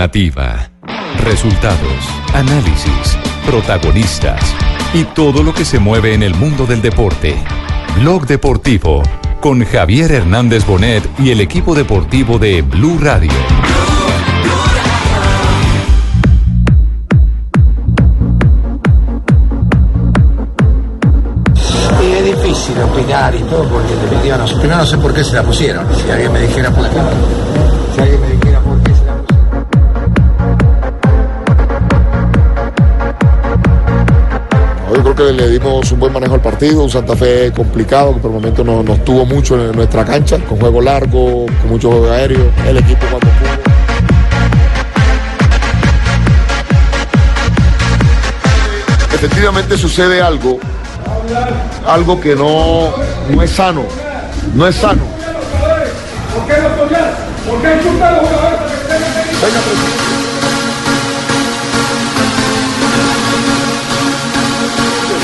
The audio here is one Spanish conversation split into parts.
Nativa. Resultados, análisis, protagonistas y todo lo que se mueve en el mundo del deporte. Blog Deportivo con Javier Hernández Bonet y el equipo deportivo de Blue Radio. Es difícil opinar y todo porque sé. Primero no sé por qué se la pusieron. Si alguien me dijera por qué. Yo creo que le dimos un buen manejo al partido, un Santa Fe complicado que por el momento no- nos tuvo mucho en nuestra cancha, con juego largo, con mucho juego aéreo. El equipo cuando pudo. Efectivamente sucede algo, algo que no, no es sano, no es sano. Venga, presidente.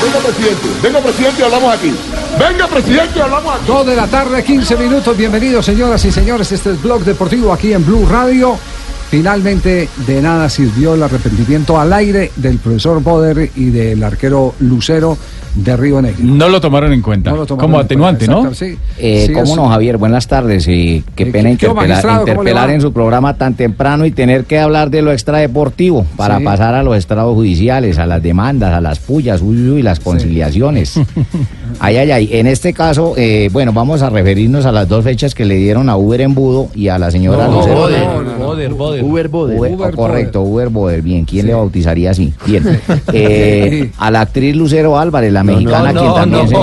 Venga, presidente. Venga, presidente, hablamos aquí. Venga, presidente, hablamos aquí. 2 de la tarde, 15 minutos. Bienvenidos, señoras y señores. Este es Blog Deportivo aquí en Blue Radio. Finalmente, de nada sirvió el arrepentimiento al aire del profesor Boder y del arquero Lucero de Río Negro. No lo tomaron en cuenta. No lo tomaron como en atenuante, cuenta, ¿no? sí. Eh, Sí, ¿Cómo no, Javier? Buenas tardes. Y qué Eh, pena ¿qué- interpelar, en su programa tan temprano y tener que hablar de lo extradeportivo para Sí. pasar a los estrados judiciales, a las demandas, a las pullas, uy, uy, las conciliaciones. ay, ay, ay. En este caso, eh, bueno, vamos a referirnos a las dos fechas que le dieron a Uber Embudo y a la señora No, Lucero. Boder, no, no, no. Boder, Boder. Uber Boder. Uber oh, correcto, Boder. Uber Boder. Bien, ¿quién le bautizaría así? Bien. Eh, a la actriz Lucero Álvarez, la mexicana, quien también se...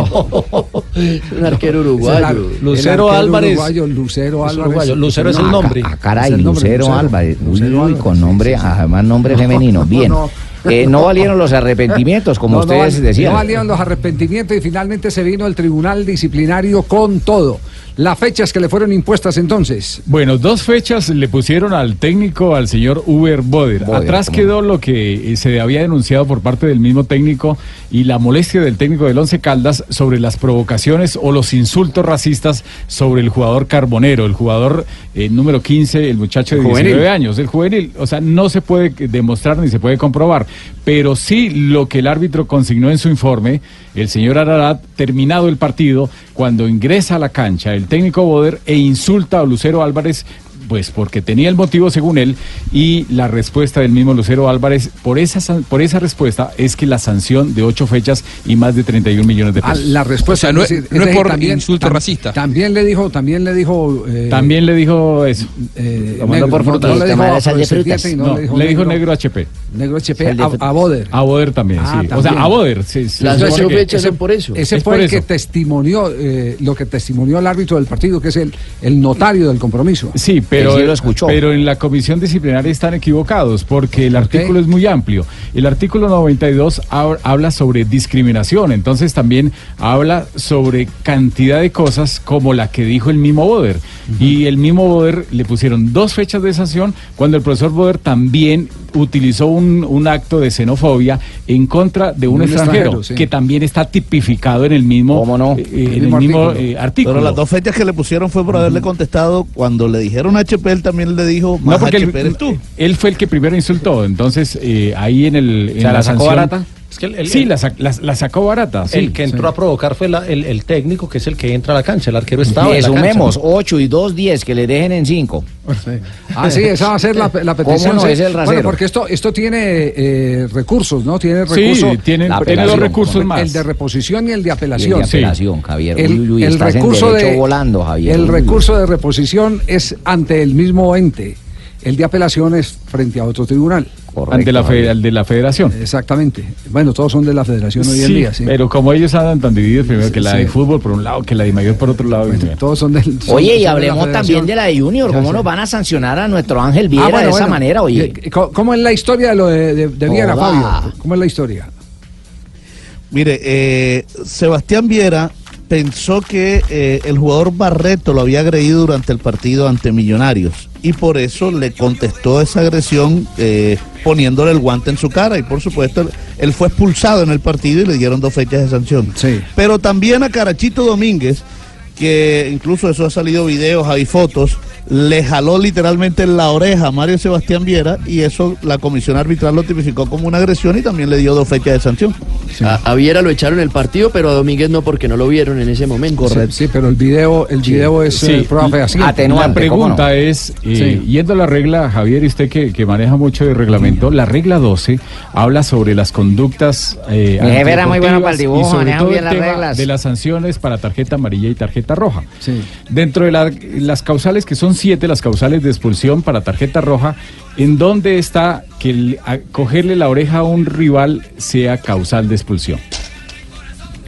Un arquero Es el ar- uruguayo. Lucero arquero Álvarez. uruguayo, Lucero Álvarez. uruguayo. Lucero es el Ah, nombre. Ah, caray, el nombre, Lucero, Lucero. Álvarez. Uy, Lucero uy, Álvarez, con nombre, sí, sí. además nombre femenino. Bien. no. Eh, no valieron los arrepentimientos, como No, no ustedes decían. No valieron los arrepentimientos y finalmente se vino el tribunal disciplinario con todo. Las fechas que le fueron impuestas entonces. Bueno, dos fechas le pusieron al técnico, al señor Uber Boder. Boder, Atrás ¿cómo quedó lo que eh, se había denunciado por parte del mismo técnico y la molestia del técnico del Once Caldas sobre las provocaciones o los insultos racistas sobre el jugador Carbonero, el jugador eh, número 15, el muchacho de juvenil. 19 años, el juvenil. O sea, no se puede demostrar ni se puede comprobar, pero sí lo que el árbitro consignó en su informe, el señor Ararat, terminado el partido, cuando ingresa a la cancha el técnico Boder e insulta a Lucero Álvarez. Pues porque tenía el motivo según él y la respuesta del mismo Lucero Álvarez por esa san- por esa respuesta es que la sanción de ocho fechas y más de 31 millones de Ah, pesos. la respuesta O sea, no es- decir, no es decir, por insulto tam- racista. También le dijo, también le dijo. eh, También le dijo eso. eh, Lo mandó negro, por no, frutas. no le dijo sal de frutas. y No, no le dijo negro HP. negro HP a, a Boder. A Boder también, Ah, sí. O sea, a Boder. sí, sí. Las ocho que- fechas son por eso. Ese Es fue el que testimonió, eh, lo que testimonió el árbitro del partido, que es el, el notario del compromiso. Sí, pero, Él sí lo escuchó. pero en la comisión disciplinaria están equivocados porque el artículo es muy amplio. El artículo 92 hab- habla sobre discriminación, entonces también habla sobre cantidad de cosas como la que dijo el mismo Boder. Y el mismo Boder le pusieron dos fechas de sanción cuando el profesor Boder también utilizó un, un acto de xenofobia en contra de un, Un extranjero, extranjero, sí. que también está tipificado en el mismo, ¿Cómo no? eh, en El el mismo mismo artículo. eh, artículo. Pero las dos fechas que le pusieron fue por haberle contestado cuando le dijeron HP, él también le dijo más No, porque HP él, eres tú. él fue el que primero insultó, entonces eh, ahí en el en sea, ¿la sacó sanción- barata? Es que el- el- sí, el- la, sac- la- la sacó barata. sí. el que entró a provocar fue la- el, el técnico, que es el que entra a la cancha. El arquero estaba Le en la cancha. sumemos 8 y 2, 10, que le dejen en 5. Ah, sí, esa va a ser la, la petición. no? sí. Es el rasero. bueno, porque esto, esto tiene eh, recursos, ¿no? Tiene Sí, recursos. tiene, La tiene dos apelación, recursos el más. de reposición y el de Y el apelación. de Sí. apelación, Javier. El, uy, uy, el recurso de volando, Javier. el Uy, uy. recurso de reposición es ante el mismo ente. El de apelación es frente a otro tribunal. Correcto, ante la fe- Javier. al de la federación. Exactamente. Bueno, todos son de la federación hoy en Sí, día, sí. pero como ellos andan tan divididos, primero que la Sí. de fútbol por un lado, que la de mayor por otro lado. bueno. Todos son del. son- Oye, y de la hablemos federación. también de la de Junior. ¿Cómo nos van a sancionar a nuestro Ángel Viera Ah, bueno, de esa bueno. manera, oye? Eh, ¿Cómo cómo es la historia de lo de, de, de Viera. Fabio? ¿Cómo es la historia? Mire, eh, Sebastián Viera pensó que eh, el jugador Barreto lo había agredido durante el partido ante Millonarios y por eso le contestó esa agresión eh, poniéndole el guante en su cara y por supuesto él, él fue expulsado en el partido y le dieron dos fechas de sanción. Sí. Pero también a Carachito Domínguez, que incluso eso ha salido videos, hay fotos, le jaló literalmente la oreja a Mario Sebastián Viera y eso la comisión arbitral lo tipificó como una agresión y también le dio dos fechas de sanción. A, a Viera lo echaron el partido, pero a Domínguez no porque no lo vieron en ese momento. Sí, sí, pero el video, el video es Sí, eh, prueba fehaciente. La pregunta es, eh, Sí. yendo a la regla, Javier, y usted que, que maneja mucho de reglamento, la regla 12 habla sobre las conductas eh, Mi jefe era muy bueno para el dibujo, y sobre todo bien el las tema reglas. de las sanciones para tarjeta amarilla y tarjeta roja. Dentro de la- las causales, que son siete, las causales de expulsión para tarjeta roja, ¿en dónde está que el- a- cogerle la oreja a un rival sea causal de expulsión?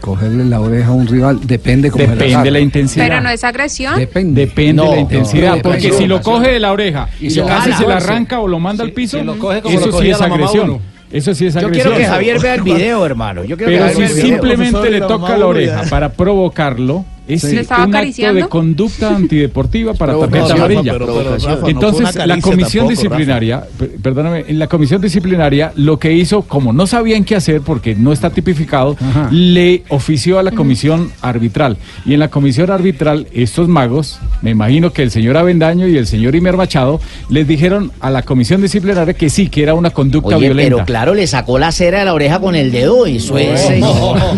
Cogerle la oreja a un rival depende cómo Depende la de la intensidad. Pero no es agresión. Depende. Depende de la intensidad, no, porque si lo coge de la oreja y, casi se la arranca o lo manda al piso, si lo coge como eso lo sí es agresión. Eso sí es Yo agresión. quiero que Javier vea el video, hermano. Yo quiero Pero que si simplemente le toca la oreja para provocarlo, es ¿Le estaba un acto de conducta antideportiva para tarjeta amarilla. pero- pero, Rafa, no fue Entonces, la comisión tampoco, disciplinaria, per- perdóname, en la comisión disciplinaria lo que hizo, como no sabían qué hacer porque no está tipificado, Ajá. le ofició a la comisión arbitral. Y en la comisión arbitral, estos magos, me imagino que el señor Avendaño y el señor Imer Machado, les dijeron a la comisión disciplinaria que sí, que era una conducta Oye, violenta. pero claro, le sacó la cera de la oreja con el dedo. Eso es,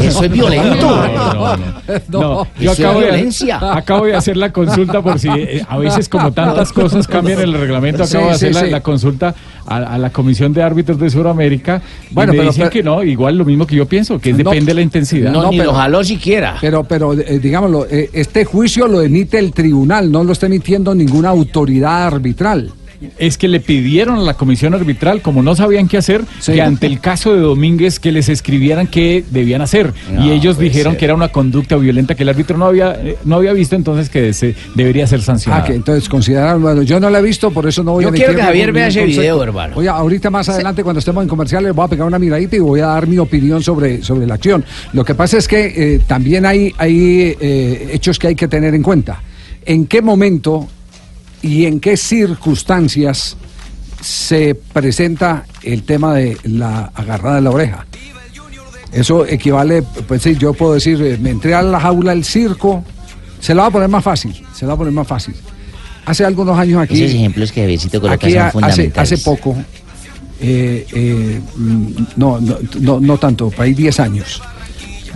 eso es violento. No, no, no. No, yo Acabo de, violencia. acabo de hacer la consulta por si eh, a veces como tantas cosas cambian el reglamento, acabo Sí, de hacer sí, la, sí. la consulta a, a la Comisión de Árbitros de Sudamérica Bueno, y me pero- dicen pero- que no, igual lo mismo que yo pienso, que No, depende de la intensidad. No, No, ni pero- lo jaló siquiera. Pero, pero eh, digámoslo, eh, este juicio lo emite el tribunal, no lo está emitiendo ninguna autoridad arbitral. Es que le pidieron a la comisión arbitral, como no sabían qué hacer, Sí. que ante el caso de Domínguez que les escribieran qué debían hacer. No, y ellos dijeron ser. que era una conducta violenta que el árbitro no había, eh, no había visto, entonces que se, debería ser sancionado. Ah, que entonces consideraron, bueno, yo no la he visto, por eso no voy Yo a quiero emitir que Javier vea ese video, hermano. Oye, ahorita más adelante cuando estemos en comerciales voy a pegar una miradita y voy a dar mi opinión sobre, sobre la acción. Lo que pasa es que eh, también hay, hay eh, hechos que hay que tener en cuenta. ¿En qué momento y en qué circunstancias se presenta el tema de la agarrada de la oreja? Eso equivale, pues sí, yo puedo decir, eh, me entré a la jaula del circo, se lo va a poner más fácil, se lo va a poner más fácil. Hace algunos años aquí... Esos ejemplos que Javiercito coloca Aquí son hace, hace poco, eh, eh, mm, no, no, no, no tanto, para ahí 10 años,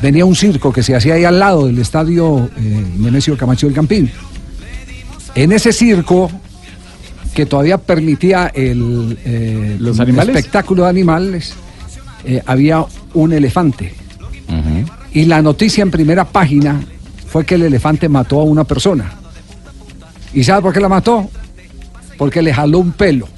venía un circo que se hacía ahí al lado del estadio eh, Nemesio Camacho del Campín. En ese circo, que todavía permitía el, eh, ¿Los animales? espectáculo de animales, eh, había un elefante. Y la noticia en primera página fue que el elefante mató a una persona. ¿Y sabe por qué la mató? Porque le jaló un pelo.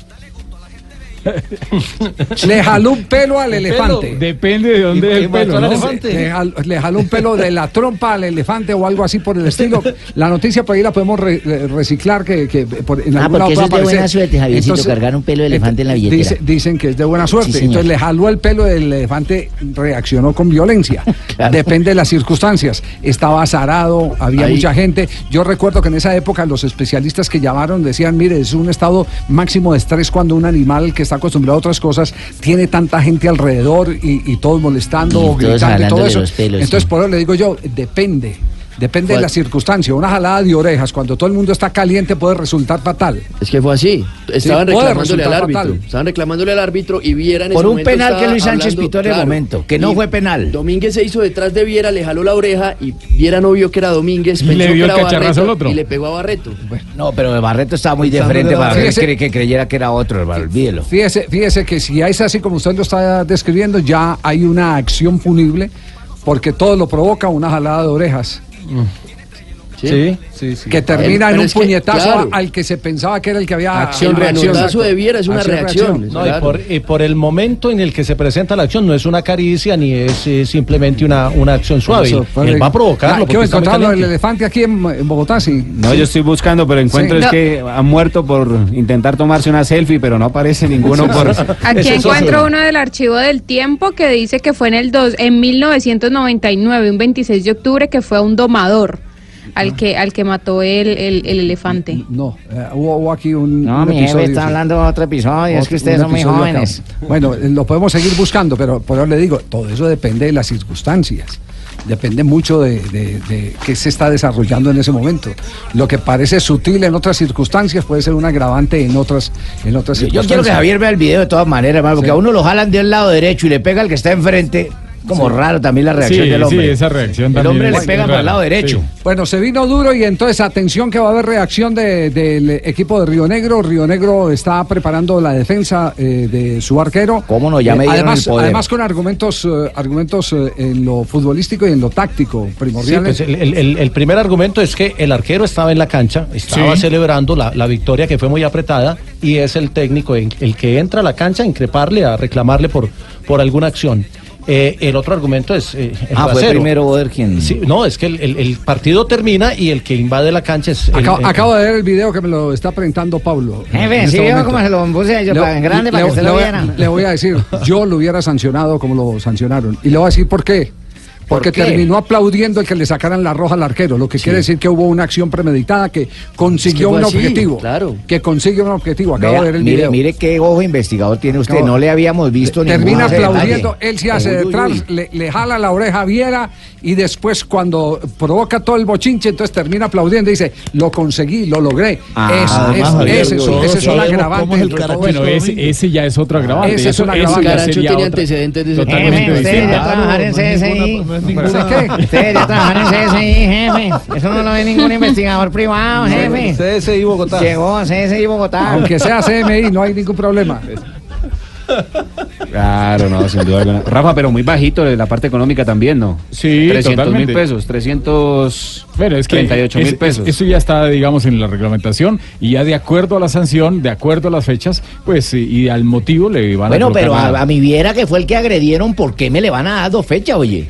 le jaló un pelo al elefante. Depende de dónde ¿Y- es el pelo, al ¿no? elefante? Le, jal- le jaló un pelo de la trompa al elefante o algo así por el estilo. La noticia por ahí la podemos re- re- reciclar que, que por- en Ah, algún lado porque eso es de buena suerte, Javiercito, cargar un pelo de elefante en la billetera. dice- dicen que es de buena suerte. Sí. Entonces le jaló el pelo del elefante, reaccionó con violencia. Claro. Depende de las circunstancias. Estaba azarado, había Ahí- mucha gente. Yo recuerdo que en esa época los especialistas que llamaron decían, mire, es un estado máximo de estrés cuando un animal que está acostumbrado a otras cosas tiene tanta gente alrededor y, y todos molestando Y gritando y todo eso. pelos, Entonces, sí. por eso le digo yo, depende. Depende de la circunstancia. Una jalada de orejas cuando todo el mundo está caliente puede resultar fatal. Es que fue así. Estaban puede reclamándole al árbitro. fatal. Estaban reclamándole al árbitro y Viera en Por ese un momento penal que Luis Sánchez hablando- pitó en el momento, que no fue penal. Domínguez se hizo detrás de Viera, le jaló la oreja y Viera no vio que era Domínguez, Y pensó le dio que el era Barreto al otro. y le pegó a Barreto. No, pero Barreto estaba muy de frente de para Fíjese- que, que creyera que era otro, hermano. Olvídelo. Fíjese, fíjese que si es así como usted lo está describiendo, ya hay una acción punible porque todo lo provoca una jalada de orejas 嗯 Sí, sí, sí. que termina Pero en un que, puñetazo claro. al que se pensaba que era el que había Acción, reacción. Reacción de Viera es una Acción, reacción. No, y, por, y por el momento en el que se presenta la acción, no es una caricia ni es eh, simplemente una, una acción suave. Eso, fue- Él va a provocarlo. Ah, porque ¿Qué está muy encontrarlo el elefante aquí en, en Bogotá? Sí. No, yo estoy buscando, pero encuentro Sí. es No. que han muerto por intentar tomarse una selfie, pero no aparece ninguno por... Aquí encuentro uno del archivo del tiempo que dice que fue en el dos, en 1999, un 26 de octubre, que fue a un domador al que al que mató el, el, el elefante. No, eh, hubo, hubo aquí un. No, un mi jefe está sí. hablando de otro episodio. es que ustedes un son muy jóvenes. acá. Bueno, eh, lo podemos seguir buscando, pero por eso le digo, todo eso depende de las circunstancias. depende mucho de, de- de qué se está desarrollando en ese momento. Lo que parece sutil en otras circunstancias puede ser un agravante en otras, en otras Yo, yo circunstancias. quiero que Javier vea el video de todas maneras, hermano, porque Sí. a uno lo jalan del lado derecho y le pega al que está enfrente. Como Sí. raro también la reacción Sí, del hombre. sí, esa reacción El también hombre le pega por el lado derecho. sí. Bueno, se vino duro y entonces atención que va a haber reacción de- del equipo de Río Negro. Río Negro está preparando la defensa eh, de su arquero. ¿Cómo no? Ya me dieron además, el poder. además con argumentos, eh, argumentos eh, en lo futbolístico y en lo táctico Sí, primordiales. pues el, el- el- el primer argumento es que el arquero estaba en la cancha, estaba Sí. celebrando la, la victoria que fue muy apretada y es el técnico en- el que entra a la cancha a increparle, a reclamarle por, por alguna acción. Eh, el otro argumento es eh, el Ah, fue primero Boder quien. Sí, no, es que el, el- el partido termina y el que invade la cancha es. el- Acabo, el- acabo de ver el video que me lo está presentando Pablo. Jefe, en sí este veo momento. cómo se lo puse yo Le- para- en grande para le- que le lo voy a- viera. Le voy a decir, yo lo hubiera sancionado como lo sancionaron. Y le voy a decir por qué. Porque qué? terminó aplaudiendo el que le sacaran la roja al arquero, lo que quiere decir que hubo una acción premeditada que consiguió un así, objetivo. claro. Que consigue un objetivo. Acabo Vea, de ver el mire, video. mire qué ojo investigador tiene usted. Acabo- No le habíamos visto Termina ningún detalle. aplaudiendo, él se hace Uy, detrás, uy. Le, le jala la oreja a Viera y después cuando provoca todo el bochinche, entonces termina aplaudiendo y dice, lo conseguí, lo logré. Ah, Es- además, es- Javier, ese, ese es un agravante. el esto. Bueno, ese, ese ya es otro agravante. Ese es un agravante. Caracho tiene otra- antecedentes de ese totalmente Ustedes distinta. ya trabajar en CSI. no es ¿Sé ninguna- qué? Ustedes ya trabajan en CSI, jefe. Eso no lo ve ningún investigador privado, jefe. CSI Bogotá. Llegó CSI Bogotá. Aunque sea CMI, no hay ningún problema. Claro, no, sin duda alguna. Rafa, pero muy bajito de la parte económica también, ¿no? Sí, 300 mil pesos, 300... Bueno, es que 38 es- mil es- pesos. Eso ya está, digamos, en la reglamentación y ya de acuerdo a la sanción, de acuerdo a las fechas, pues y, y al motivo le van Bueno, a colocar pero a, a mi viera que fue el que agredieron, ¿por qué me le van a dar dos fechas, oye?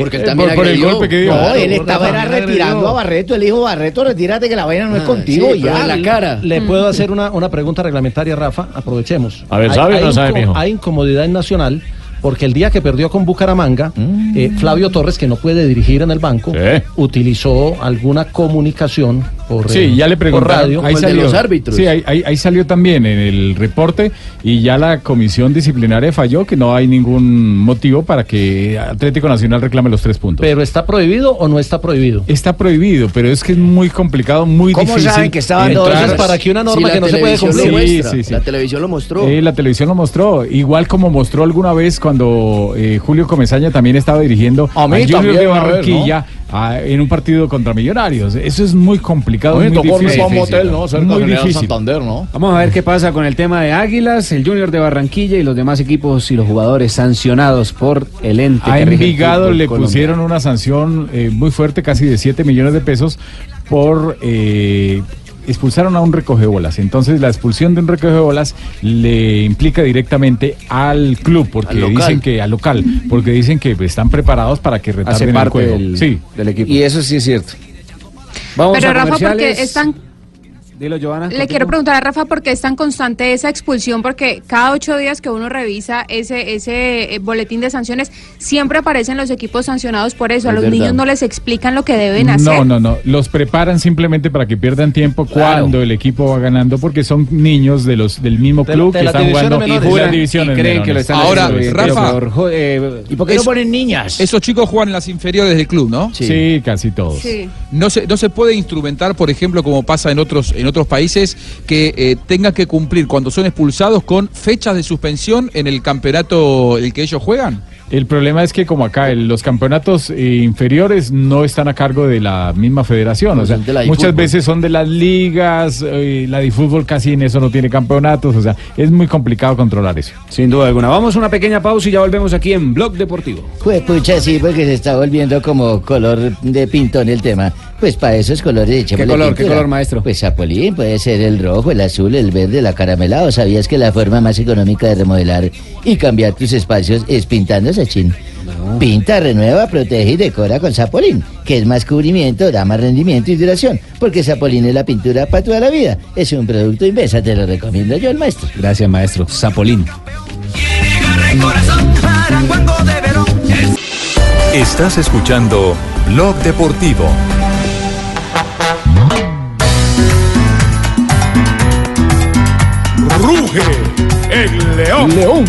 Porque él eh, también por- por el golpe que dio. No, Claro, él estaba era retirando agredió. a Barreto. Él dijo, Barreto, retírate que la vaina no es Ah, contigo. sí, ya. en la cara. Le puedo hacer una, una pregunta reglamentaria, Rafa. Aprovechemos. A ver, Hay- ¿sabe o hay no sabe, mijo? Hay incomodidad en Nacional porque el día que perdió con Bucaramanga, eh, Flavio Torres, que no puede dirigir en el banco, Sí. utilizó alguna comunicación por, Sí, eh, ya le por preguntaron. radio. ahí de salió. los árbitros. Sí, ahí, ahí- ahí salió también en el reporte y ya la comisión disciplinaria falló que no hay ningún motivo para que Atlético Nacional reclame los tres puntos. Pero ¿está prohibido o no está prohibido? Está prohibido, pero es que es muy complicado, muy ¿Cómo difícil. saben que estaban Entonces, para que una Sí, norma que no se puede cumplir. Sí, sí, sí. La televisión lo mostró. Eh, la televisión lo mostró, igual como mostró alguna vez cuando eh, Julio Comesaña también estaba dirigiendo A mí Junior también, de a ver, Barranquilla a- en un partido contra Millonarios. Eso es muy complicado, muy difícil. un motel, ¿no? Cerca Muy difícil. Santander, ¿no? Vamos a ver qué pasa con el tema de Águilas, el Junior de Barranquilla y los demás equipos y los jugadores sancionados por el ente. A Envigado le pusieron una sanción eh, muy fuerte, casi de 7 millones de pesos, por eh, expulsaron a un recogebolas. Entonces la expulsión de un recogebolas le implica directamente al club, porque Al dicen que al local, porque dicen que están preparados para que Hace retarden el juego. del, Sí. del equipo. Y eso sí es cierto. Vamos Pero a Rafa, porque comerciales. Dilo, Giovanna. Le contigo. quiero preguntar a Rafa por qué es tan constante esa expulsión, porque cada ocho días que uno revisa ese ese eh, boletín de sanciones, siempre aparecen los equipos sancionados por eso. A los verdad. niños no les explican lo que deben hacer. No, no, no. Los preparan simplemente para que pierdan tiempo cuando el equipo va ganando, porque son niños de los del mismo De- club de que están jugando menores. en Juran y divisiones creen que lo menores. están Ahora, haciendo Rafa, por eh, ¿Y por qué Es- no ponen niñas? Esos chicos juegan en las inferiores del club, ¿no? Sí, casi todos. Sí. No se, no se puede instrumentar, por ejemplo, como pasa en otros, en otros países, que eh, tengan que cumplir cuando son expulsados con fechas de suspensión en el campeonato el que ellos juegan. El problema es que como acá el- los campeonatos eh, inferiores no están a cargo de la misma federación, o sea, de la muchas veces son de las ligas, eh, la de fútbol casi en eso no tiene campeonatos, o sea, es muy complicado controlar eso. Sin duda alguna. Vamos a una pequeña pausa y ya volvemos aquí en Blog Deportivo. Pues pucha, sí, porque se está volviendo como color de pintón el tema. Pues para esos colores echémosle color, qué color, maestro? Pues Zapolín, puede ser el rojo, el azul, el verde, el acaramelado. ¿Sabías que la forma más económica de remodelar y cambiar tus espacios es pintando, Sachin? Pinta, renueva, protege y decora con Zapolín, que es más cubrimiento, da más rendimiento y duración, porque Zapolín es la pintura para toda la vida. Es un producto Invesa, te lo recomiendo yo, el maestro. Gracias, maestro. Zapolín. Estás escuchando Blog Deportivo. Ruge el león. León.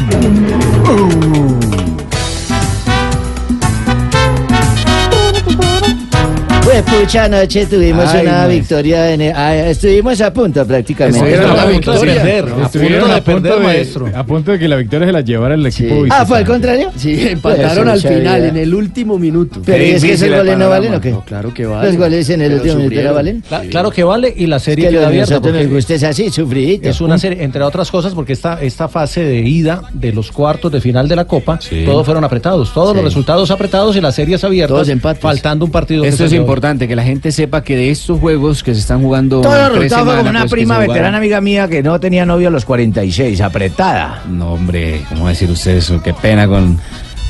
Pues pucha, anoche tuvimos Ay, una victoria. En el- ah, estuvimos a punto prácticamente. Estuvieron a punto victoria. de Perder, perder. a Estuvieron punto de a punto perder, de- maestro. A punto de que la victoria se la llevara el equipo Sí. visitante. Ah, ¿fue al contrario? Sí, empataron Pues, al mucha final, vida. en el último minuto. Pero ¿y es que esos goles no valen o qué? No, claro que valen. Los goles en el Pero último minuto no valen. Cla- Claro que vale y la Es serie que queda abierta. nosotros nos gusta es así, sufridito. Es una serie, entre otras cosas, porque esta, esta fase de ida de los cuartos de final de la Copa, todos fueron apretados, todos Sí. los resultados apretados y las series abiertas, Todos empates. faltando un partido. se es dio. Importante, que la gente sepa que de estos juegos que se están jugando. Todo resultado fue semanas, una pues, prima veterana amiga mía que no tenía novio a los 46, apretada. No, hombre, ¿cómo decir usted eso? Qué pena con,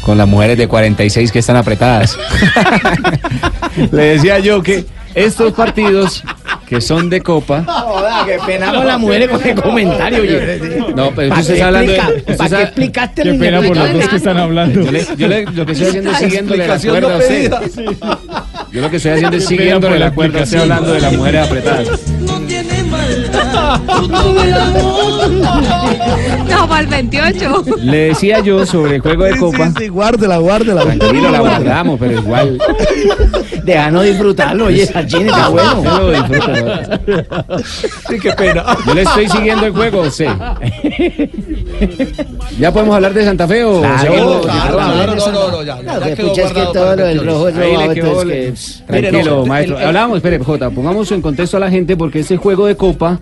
con las mujeres de 46 que están apretadas. Le decía yo que estos partidos que son de Copa. Joda, qué pena con las mujeres con el comentario. oye. No, pero ¿Pa' usted qué está hablando de. explica- usted pa' está- qué explicaste Qué pena por los dos que están hablando. Yo, le- yo le- lo que estoy haciendo es siguiéndole la Explicación cuerda a usted. Yo lo que estoy haciendo es Qué pena siguiéndole por la la cuerda a usted explicación. hablando de las mujeres apretadas. No, para el 28. Le decía yo sobre el juego de Copa. Sí, sí, guárdela, guárdela. Tranquilo, la guardamos, pero igual. Deja no disfrutarlo, oye, Sachin está bueno. Yo lo disfruto, ¿no? Sí, qué pena. Yo le estoy siguiendo el juego, usted. ¿Ya podemos hablar de Santa Fe o Claro, seguimos? claro, no, no, no, no, ya, No, ya quedó pucha, es que todo lo del el rojo es Ahí le robado, quedó le- que... Tranquilo, no, maestro. el- el- Hablamos, espere, Jota, pongamos en contexto a la gente porque este juego de Copa,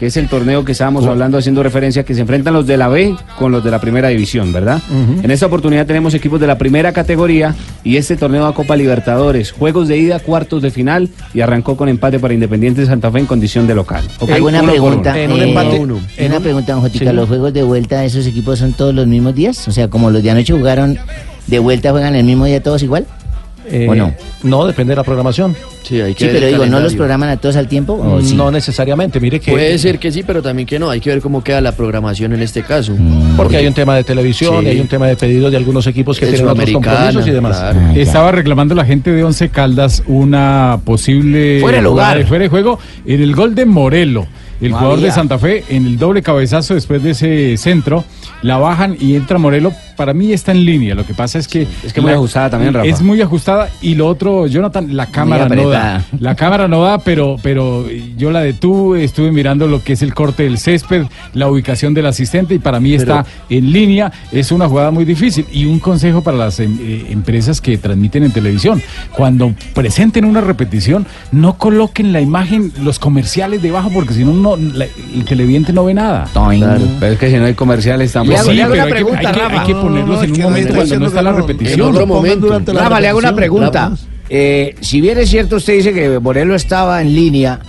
que es el torneo que estábamos hablando, haciendo referencia, que se enfrentan los de la B con los de la primera división, ¿verdad? En esta oportunidad tenemos equipos de la primera categoría y este torneo a Copa Libertadores, juegos de ida, cuartos de final y arrancó con empate para Independiente Santa Fe en condición de local. Uno por pregunta. uno. En un eh, empate, en Una un- pregunta, don Jotica. Sí. ¿Los juegos de vuelta de esos equipos son todos los mismos días? O sea, como los de anoche jugaron de vuelta, ¿juegan el mismo día todos igual? Eh, ¿O no? No, depende de la programación. Sí, hay que Sí, ver pero el digo, ¿no los programan a todos al tiempo? ¿O sí? No necesariamente, mire que... Puede ser que sí, pero también que no. Hay que ver cómo queda la programación en este caso. Porque hay un tema de televisión Sí. y hay un tema de pedidos de algunos equipos que De tienen otros compromisos y demás. claro. Ah. Estaba reclamando la gente de Once Caldas una posible Fuera de lugar. fuera de juego en el gol de Morelo. El jugador de. Santa Fe en el doble cabezazo después de ese centro, la bajan y entra Morelo. Para mí está en línea. Lo que pasa es que Es que muy ajustada también, Rafa. Es muy ajustada y lo otro, Jonathan, la cámara no da. La cámara no da, pero pero yo la detuve, estuve mirando lo que es el corte del césped, la ubicación del asistente y para mí está en línea. Es una jugada muy difícil y un consejo para las em- eh, empresas que transmiten en televisión. Cuando presenten una repetición, no coloquen la imagen, los comerciales debajo porque si no, no la- el televidente no ve nada. Toing. Pero es que si no hay comerciales tampoco. Sí, pero una hay que- pregunta, hay que, hay Rafa. que ponerlos No, en un momento está cuando no está la repetición. en momento. durante la Rafa, le hago una pregunta. Eh, si bien es cierto, usted dice que Morelo estaba en línea.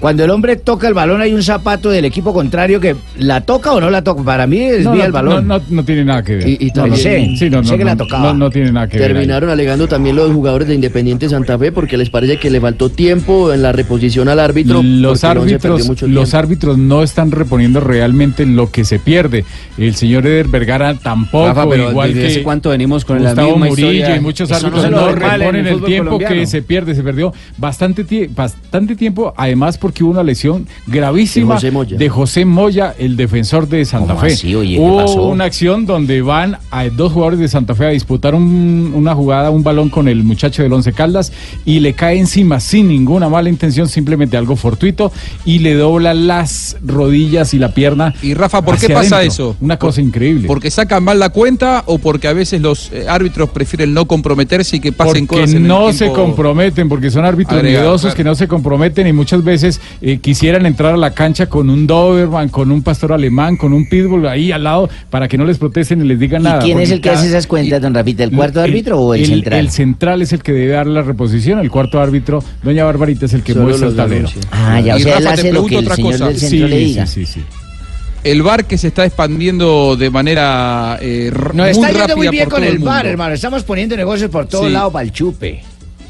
Cuando el hombre toca el balón, hay un zapato del equipo contrario que la toca o no la toca. Para mí es No, el balón. no, no, no tiene nada que ver. Y- también- no, sé, sí, no, sé no, que la no, tocaba. no, no tiene nada que ver. Terminaron alegando también los jugadores de Independiente Santa Fe porque les parece que le faltó tiempo en la reposición al árbitro. Los árbitros, mucho los árbitros no están reponiendo realmente lo que se pierde. El señor Eder Vergara tampoco, Rafa, pero igual ¿desde que hace cuánto venimos con la Gustavo misma Murillo historia? y muchos árbitros no, reponen el tiempo que se pierde. Se perdió bastante, tie- bastante tiempo, además porque hubo una lesión gravísima De José Moya. de José Moya, el defensor de Santa ¿Cómo Fe. así? Oye, ¿qué hubo pasó? una acción donde van a dos jugadores de Santa Fe a disputar un- una jugada, un balón con el muchacho del Once Caldas y le cae encima sin ninguna mala intención, simplemente algo fortuito y le dobla las rodillas y la pierna. Y Rafa, ¿por qué pasa adentro. eso? Una cosa increíble. ¿Porque sacan mal la cuenta o porque a veces los eh, árbitros prefieren no comprometerse y que pasen porque cosas en el no se tiempo comprometen, porque son árbitros miedosos claro. que no se comprometen y muchas veces eh, quisieran entrar a la cancha con un Doberman, con un pastor alemán, con un pitbull ahí al lado para que no les protesten y les digan ¿Y nada. quién es el que hace esas cuentas, don Rafita? ¿El cuarto árbitro o el, central? El central es el que debe dar la reposición, el cuarto árbitro, doña Barbarita, es el que Solo muestra el los tablero. denuncia. Ah, ya, o Y sea, él Rafa, te hace lo que pregunto el otra señor cosa. del centro le diga. sí, sí. El bar que se está expandiendo de manera eh, Nos muy está yendo rápida muy bien por con todo el bar, hermano. Estamos poniendo negocios por todos Sí. lados para el chupe.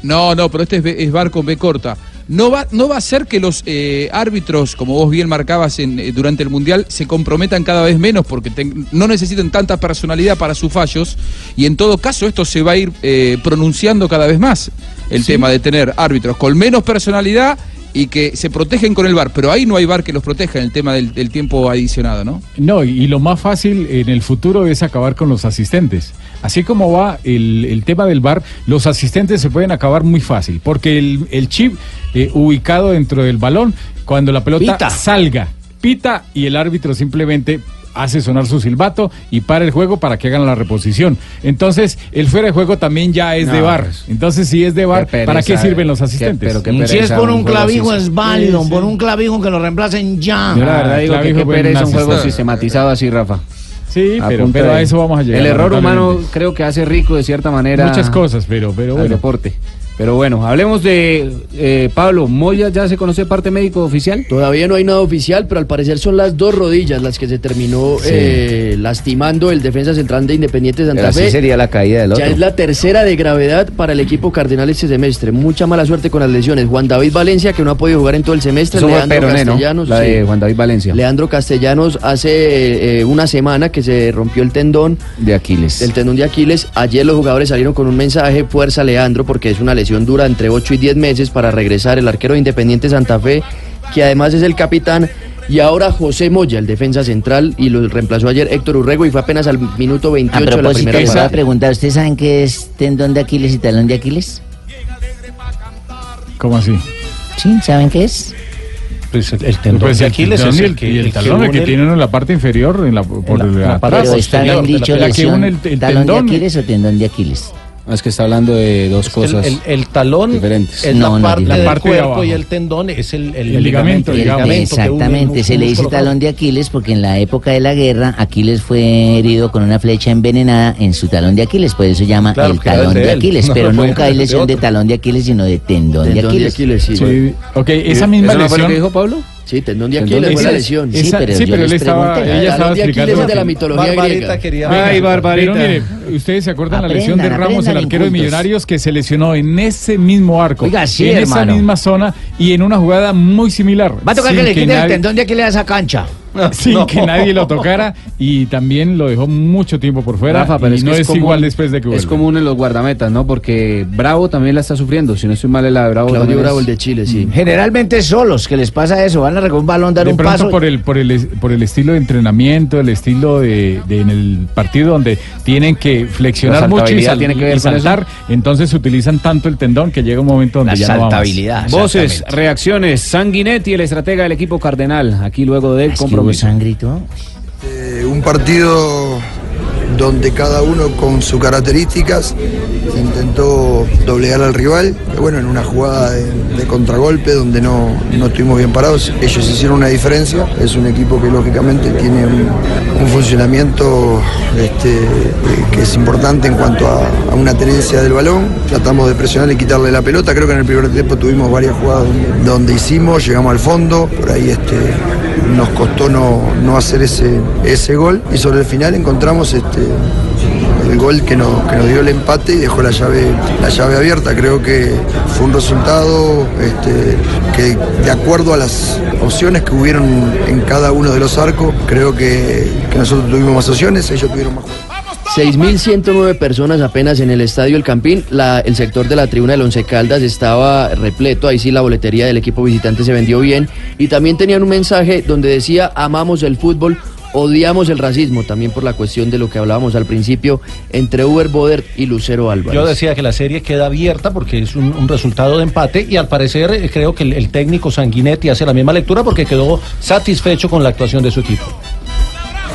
No, no, pero este es, es bar con B corta. No va, no va a ser que los eh, árbitros, como vos bien marcabas en, eh, durante el Mundial, se comprometan cada vez menos porque no necesitan tanta personalidad para sus fallos y en todo caso esto se va a ir eh, pronunciando cada vez más. El tema de tener árbitros con menos personalidad y que se protegen con el VAR, pero ahí no hay VAR que los proteja en el tema del, del tiempo adicionado, ¿no? No, y lo más fácil en el futuro es acabar con los asistentes. Así como va el, el tema del VAR, los asistentes se pueden acabar muy fácil, porque el, el chip eh, ubicado dentro del balón, cuando la pelota Pita. salga, pita y el árbitro simplemente hace sonar su silbato y para el juego para que hagan la reposición. Entonces, el fuera de juego también ya es de No. VAR. Entonces, si es de Qué ¿para qué pereza, sirven los qué- asistentes? pero qué Si es por un clavijo es válido, por un clavijo que lo reemplacen ya. Yo la verdad digo que qué pereza un juego sistematizado así, Rafa. Sí, pero, a eso vamos a llegar. El error humano creo que hace rico de cierta manera. Muchas cosas, pero, pero al bueno. deporte. Pero bueno, hablemos de eh, Pablo. ¿Moya ya se conoce parte médico oficial? Todavía no hay nada oficial, pero al parecer son las dos rodillas las que se terminó Sí. eh, lastimando el defensa central de Independiente Santa Pero así Fe. sería la caída del otro. Ya es la tercera de gravedad para el equipo cardenal este semestre. Mucha mala suerte con las lesiones. Juan David Valencia, que no ha podido jugar en todo el semestre. Eso Leandro Peroné, ¿no? Castellanos. La de. Juan David Valencia. Leandro Castellanos hace eh, una semana que se rompió el tendón de Aquiles. El tendón de Aquiles. Ayer los jugadores salieron con un mensaje, fuerza Leandro, porque es una lesión dura entre 8 y 10 meses para regresar el arquero de Independiente Santa Fe, que además es el capitán. Y ahora José Moya, el defensa central, y lo reemplazó ayer Héctor Urrego y fue apenas al minuto A 28 de la propósito, primera les voy a parte. preguntar, ¿ustedes saben qué es tendón de Aquiles y talón de Aquiles? ¿Cómo así? Sí, ¿saben qué es? Pues el, el tendón Pues de el Aquiles tendón es y el que, y el, que talón, el que tiene uno en la parte inferior, en la, por la- el la parte atrás. Pero está bien dicho la que lesión, une el, el talón tendón. de Aquiles o tendón de Aquiles. Es que está hablando de dos El, cosas el- el talón diferentes. es No, no, la parte la del parte de cuerpo abajo. y el tendón es el, el, El ligamento, el ligamento une el Exactamente, se le dice talón de Aquiles porque en la época de la guerra Aquiles fue herido con una flecha envenenada en su talón de Aquiles, por eso se llama Claro, el talón el de de Aquiles, no pero nunca hay el de lesión de otro. talón de Aquiles, sino de tendón, de Tendón de Aquiles. Aquiles, sí. Sí, ok, esa misma ¿Eso no lo lesión. que dijo Pablo? Sí, tendón de Aquiles fue la lesión. Sí, pero sí, pero él estaba, pregunté. ella El estaba explicando. es de la mitología Barbarita griega. quería Ay, ver. Barbarita. Pero mire, ustedes se acuerdan la lesión de Aprendan, Ramos, el aprendan, arquero de. Millonarios, que se lesionó en ese mismo arco, Oiga, sí, en esa misma zona y en una jugada muy similar. Va a tocar que le quite el nadie- tendón de Aquiles a esa cancha. Sin No. que nadie lo tocara y también lo dejó mucho tiempo por fuera Rafa, pero y es no que es, común- igual después de que Es vuelve. común en los guardametas, ¿no? Porque Bravo también la está sufriendo. Si no estoy mal, es la de Bravo. Claudio Bravo, es- el de Chile, sí. Generalmente solos, que les pasa eso, van a recoger un balón, dar de un pronto paso. por el por el es- por el estilo de entrenamiento, el estilo de, de en el partido donde tienen que flexionar mucho y, sal- tiene que ver y saltar, entonces utilizan tanto el tendón que llega un momento donde La ya no saltabilidad. Voces, exactamente. reacciones. Sanguinetti, el estratega del equipo Cardenal. Aquí luego Es hubo compromiso. Todo. Eh, un partido donde cada uno con sus características intentó doblegar al rival, bueno, en una jugada de, contragolpe donde no, no estuvimos bien parados, ellos hicieron una diferencia, es un equipo que lógicamente tiene un, un funcionamiento este, que es importante en cuanto a, a una tenencia del balón, tratamos de presionar y quitarle la pelota, creo que en el primer tiempo tuvimos varias jugadas donde, donde hicimos, llegamos al fondo, por ahí este, nos costó no, no hacer ese, ese gol. Y sobre el final encontramos este, el gol que nos, que nos dio el empate y dejó la llave, la llave abierta. Creo que fue un resultado este, que de acuerdo a las opciones que hubieron en cada uno de los arcos, creo que, nosotros tuvimos más opciones, ellos tuvieron más. 6.109 personas apenas en el Estadio El Campín. La- el sector de la tribuna del Once Caldas estaba repleto. Ahí sí la boletería del equipo visitante se vendió bien. Y también tenían un mensaje donde decía, amamos el fútbol, odiamos el racismo. También por la cuestión de lo que hablábamos al principio entre Uber Boder y Lucero Álvarez. Yo decía que la serie queda abierta porque es un, resultado de empate y al parecer eh, creo que el técnico Sanguinetti hace la misma lectura porque quedó satisfecho con la actuación de su equipo.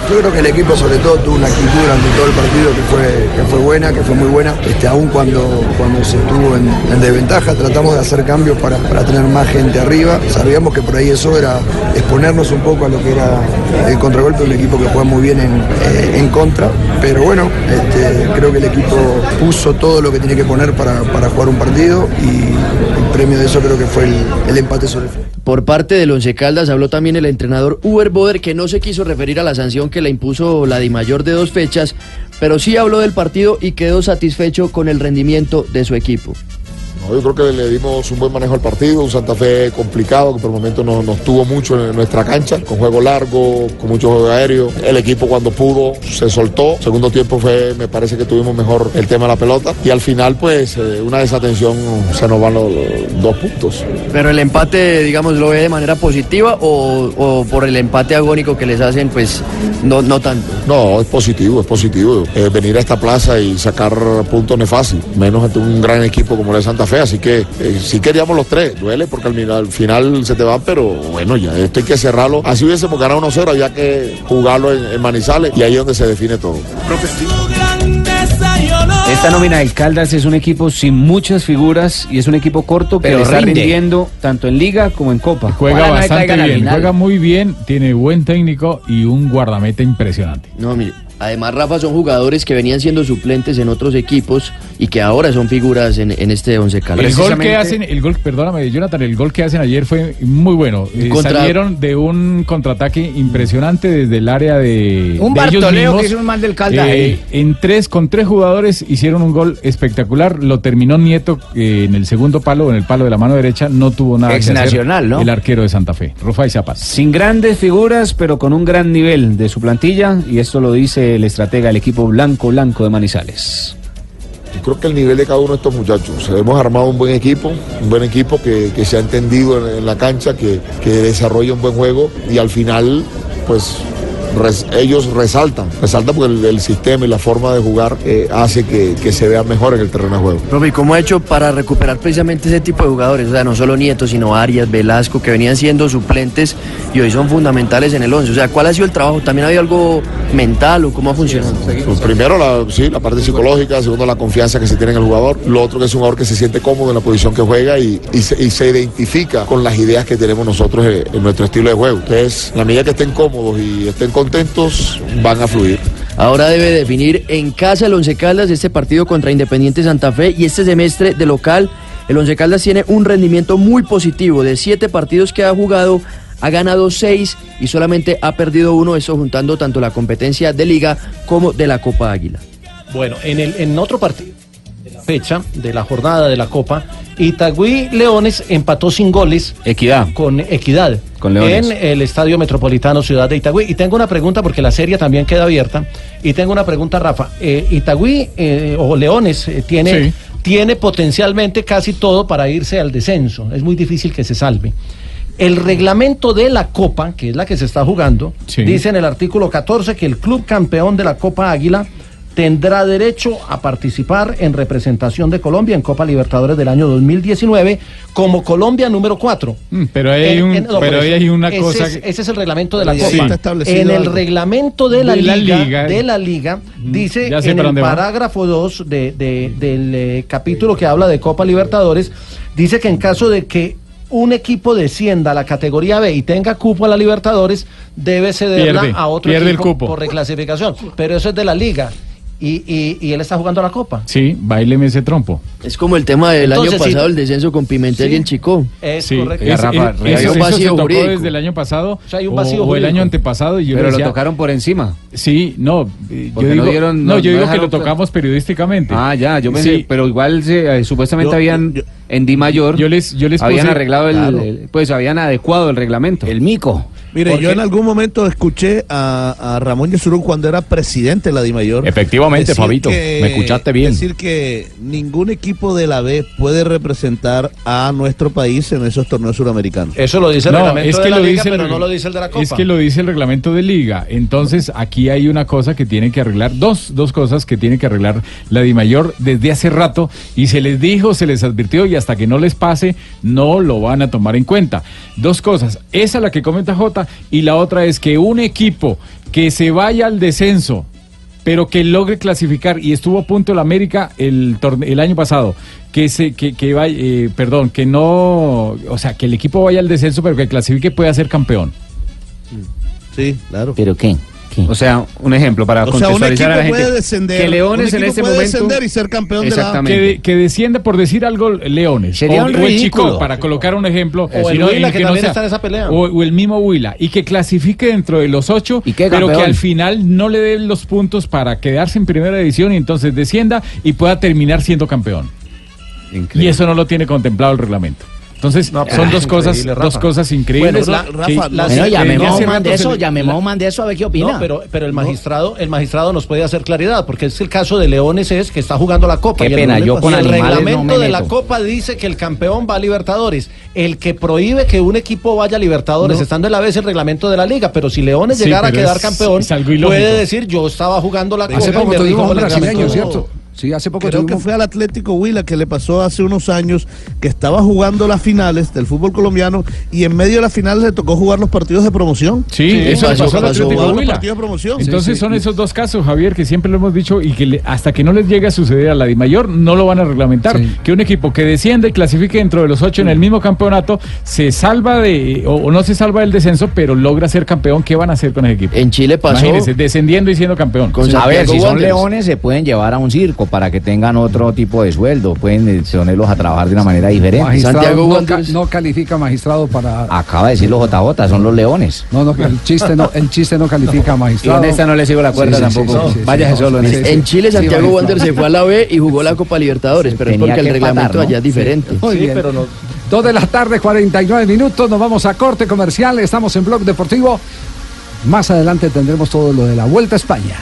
Yo creo que el equipo sobre todo tuvo una actitud durante todo el partido que fue, que fue buena, que fue muy buena, este, aún cuando, cuando se estuvo en, en desventaja, tratamos de hacer cambios para, para tener más gente arriba, sabíamos que por ahí eso era exponernos un poco a lo que era el contragolpe, un equipo que juega muy bien en, eh, en contra, pero bueno, este, creo que el equipo puso todo lo que tiene que poner para, para jugar un partido y el premio de eso creo que fue el, empate sobre el. Por parte del Once Caldas habló también el entrenador Uber Boder, que no se quiso referir a la sanción que le impuso la Dimayor de dos fechas, pero sí habló del partido y quedó satisfecho con el rendimiento de su equipo. No, yo creo que le dimos un buen manejo al partido, un Santa Fe complicado que por el momento nos, nos tuvo mucho en nuestra cancha, con juego largo, con mucho juego aéreo. El equipo cuando pudo se soltó. Segundo tiempo fue, me parece que tuvimos mejor el tema de la pelota y al final pues eh, una desatención se nos van los, los dos puntos. Pero el empate, digamos, lo ve de manera positiva o, o por el empate agónico que les hacen, pues no, no tanto. No, es positivo, es positivo. Eh, venir a esta plaza y sacar puntos no es fácil, menos ante un gran equipo como el de Santa Fe. Así que eh, sí queríamos los tres, duele porque al, final- al final se te van, pero bueno, ya esto hay que cerrarlo. Así hubiésemos ganado 1-0, había que jugarlo en, en Manizales y ahí es donde se define todo. Esta nómina del Caldas es un equipo sin muchas figuras y es un equipo corto, pero, Pero está rinde. rindiendo tanto en liga como en copa. Juega bastante bien, juega muy bien, tiene buen técnico y un guardameta impresionante. No, mire, además Rafa son jugadores que venían siendo suplentes en otros equipos y que ahora son figuras en, en este once Caldas. El gol que hacen, el gol, perdóname, Jonathan, el gol que hacen ayer fue muy bueno. Eh, Contra- Salieron de un contraataque impresionante desde el área de, Un de ellos Bartoleo mismos. que hizo un mal del Caldas Eh, en tres, con tres jugadores hicieron un gol espectacular. Lo terminó Nieto eh, en el segundo palo, en el palo de la mano derecha. No tuvo nada que hacer. Exnacional, ¿no? El arquero de Santa Fe, Rufai Zapata. Sin grandes figuras, pero con un gran nivel de su plantilla, y esto lo dice el estratega del equipo blanco blanco de Manizales. Yo creo que el nivel de cada uno de estos muchachos. Hemos armado un buen equipo, un buen equipo que, se ha entendido en, la cancha, que desarrolla un buen juego y al final, pues res- ellos resaltan, resaltan porque el, el sistema y la forma de jugar eh, hace que, que se vea mejor en el terreno de juego. Profe, ¿y cómo ha hecho para recuperar precisamente ese tipo de jugadores? O sea, no solo Nieto, sino Arias, Velasco, que venían siendo suplentes y hoy son fundamentales en el 11. O sea, ¿cuál ha sido el trabajo? ¿También ha habido algo mental o cómo ha funcionado? Pues primero, la, sí, la parte psicológica, segundo, la confianza que se tiene en el jugador. Lo otro que es un jugador que se siente cómodo en la posición que juega y, y se, y se identifica con las ideas que tenemos nosotros en, en nuestro estilo de juego. Entonces, en la medida que estén cómodos y estén contentos, van a fluir. Ahora debe definir en casa el Once Caldas este partido contra Independiente Santa Fe y este semestre de local el Once Caldas tiene un rendimiento muy positivo. De siete partidos que ha jugado, ha ganado seis y solamente ha perdido uno, eso juntando tanto la competencia de liga como de la Copa Águila. Bueno, en, el, en otro partido de la fecha, de la jornada de la Copa, Itagüí Leones empató sin goles. Equidad. Con Equidad. Con Leones. En el Estadio Metropolitano Ciudad de Itagüí. Y tengo una pregunta porque la serie también queda abierta. Y tengo una pregunta, Rafa. Eh, Itagüí eh, o Leones eh, tiene, Sí. tiene potencialmente casi todo para irse al descenso. Es muy difícil que se salve. El reglamento de la Copa, que es la que se está jugando, Sí. dice en el artículo 14 que el club campeón de la Copa Águila tendrá derecho a participar en representación de Colombia en Copa Libertadores del año 2019 como Colombia número 4. Mm, Pero ahí hay, un- pero ahí hay una ese cosa. Es, que- ese es el reglamento de la ya Copa. está establecido En el algo. reglamento de la, De la liga, liga. de la liga dice ya sé en el parágrafo 2 de, de- del eh, capítulo que habla de Copa Libertadores, dice que en caso de que un equipo descienda a la categoría B y tenga cupo a la Libertadores, debe cederla Pierde, a otro el equipo cupo. por reclasificación. Pero eso es de la liga. Y, y- y él está jugando la Copa. Sí, baileme ese trompo. Es como el tema del Entonces, año sí. pasado, el descenso con Pimentel Sí. y el Chico. Es Sí, correcto. es- Rafa, es- Rafa, eso, hay un eso se vacío tocó desde el año pasado sea, hay un o- vacío o, el año antepasado y yo Pero decía, lo tocaron por encima. Sí, no, eh, yo Porque digo, no dieron- no, no- yo no digo que lo tocamos periodísticamente. Ah, ya, yo pensé, Sí, pero igual se, eh, supuestamente Yo- habían yo- en Di Mayor Yo les- yo les habían puse- arreglado el, Claro. el- pues habían adecuado el reglamento. El mico. Mire, ¿Por yo en algún momento escuché a, a Ramón Yesurún cuando era presidente de la DIMAYOR. Efectivamente, Fabito, que- me escuchaste bien. Decir que ningún equipo de la B puede representar a nuestro país en esos torneos suramericanos. Eso lo dice el No, reglamento es que de la lo liga, dice pero no lo dice el de la Copa. Es que lo dice el reglamento de liga. Entonces, aquí hay una cosa que tiene que arreglar, dos, dos cosas que tiene que arreglar la DIMAYOR desde hace rato y se les dijo, se les advirtió y hasta que no les pase, no lo van a tomar en cuenta. Dos cosas, esa la que comenta Jota y la otra es que un equipo que se vaya al descenso pero que logre clasificar y estuvo a punto el América el, torne- el año pasado que se que, que vaya eh, perdón que no o sea que el equipo vaya al descenso pero que clasifique pueda ser campeón Sí, claro. ¿Pero qué? O sea, un ejemplo para O sea, un contextualizar a la gente. puede descender. que Leones un en este puede momento descender y ser campeón de la A. Exactamente. que, que descienda por decir algo Leones Sería o, un o el ridículo. Chico para colocar un ejemplo O el Huila, que no también sea- está en esa pelea. o, o el mismo Huila y que clasifique dentro de los ocho ¿Y qué pero que al final no le den los puntos para quedarse en primera división y entonces descienda y pueda terminar siendo campeón Y eso no lo tiene contemplado el reglamento. Entonces, No, son dos cosas, dos cosas increíbles. Bueno, la- que- Rafa, la- que- Bueno, que llamemos a un man rato de se eso, le- llamemos la- a un man de eso a ver qué No, pero, pero el magistrado, el magistrado nos puede hacer claridad, porque es el caso de Leones es que está jugando la Copa. Qué y pena, yo con y el reglamento me de la. Copa dice que el campeón va a Libertadores. El que prohíbe que un equipo vaya a Libertadores No. estando en la vez el reglamento de la liga, pero si Leones Sí, llegara a quedar es- campeón, es puede decir yo estaba jugando la Copa. Hace y poco me tuvimos. Sí, hace poco Creo que fue al Atlético Huila que le pasó hace unos años que estaba jugando las finales del fútbol colombiano y en medio de las finales le tocó jugar los partidos de promoción. Sí, eso le pasó al Atlético los Huila. de promoción. Entonces son esos dos casos, Javier, que siempre lo hemos dicho y que le- hasta que no les llegue a suceder a la Di Mayor no lo van a reglamentar. Que un equipo que desciende y clasifique dentro de los ocho en el mismo campeonato se salva de, o, o no se salva del descenso, pero logra ser campeón. ¿Qué van a hacer con ese equipo? En Chile pasó- Imagínense, descendiendo y siendo campeón. a ver, si son leones se pueden llevar a un circo para que tengan otro tipo de sueldo, pueden eh, ponerlos a trabajar de una manera diferente. Magistrado no, ca- no califica magistrado para... Acaba de decirlo JJ, son los leones. No, no, el chiste no, el chiste no califica magistrado. Y en esta no le sigo la cuerda tampoco. Váyase solo en esta. En Chile Santiago Sí, Wander se fue a la B y jugó la Copa Libertadores, pero es porque el reglamento ¿no? allá es diferente. Muy bien. Dos de la tarde, 49 minutos. Nos vamos a corte comercial. Estamos en Blog Deportivo. Más adelante tendremos todo lo de la Vuelta a España.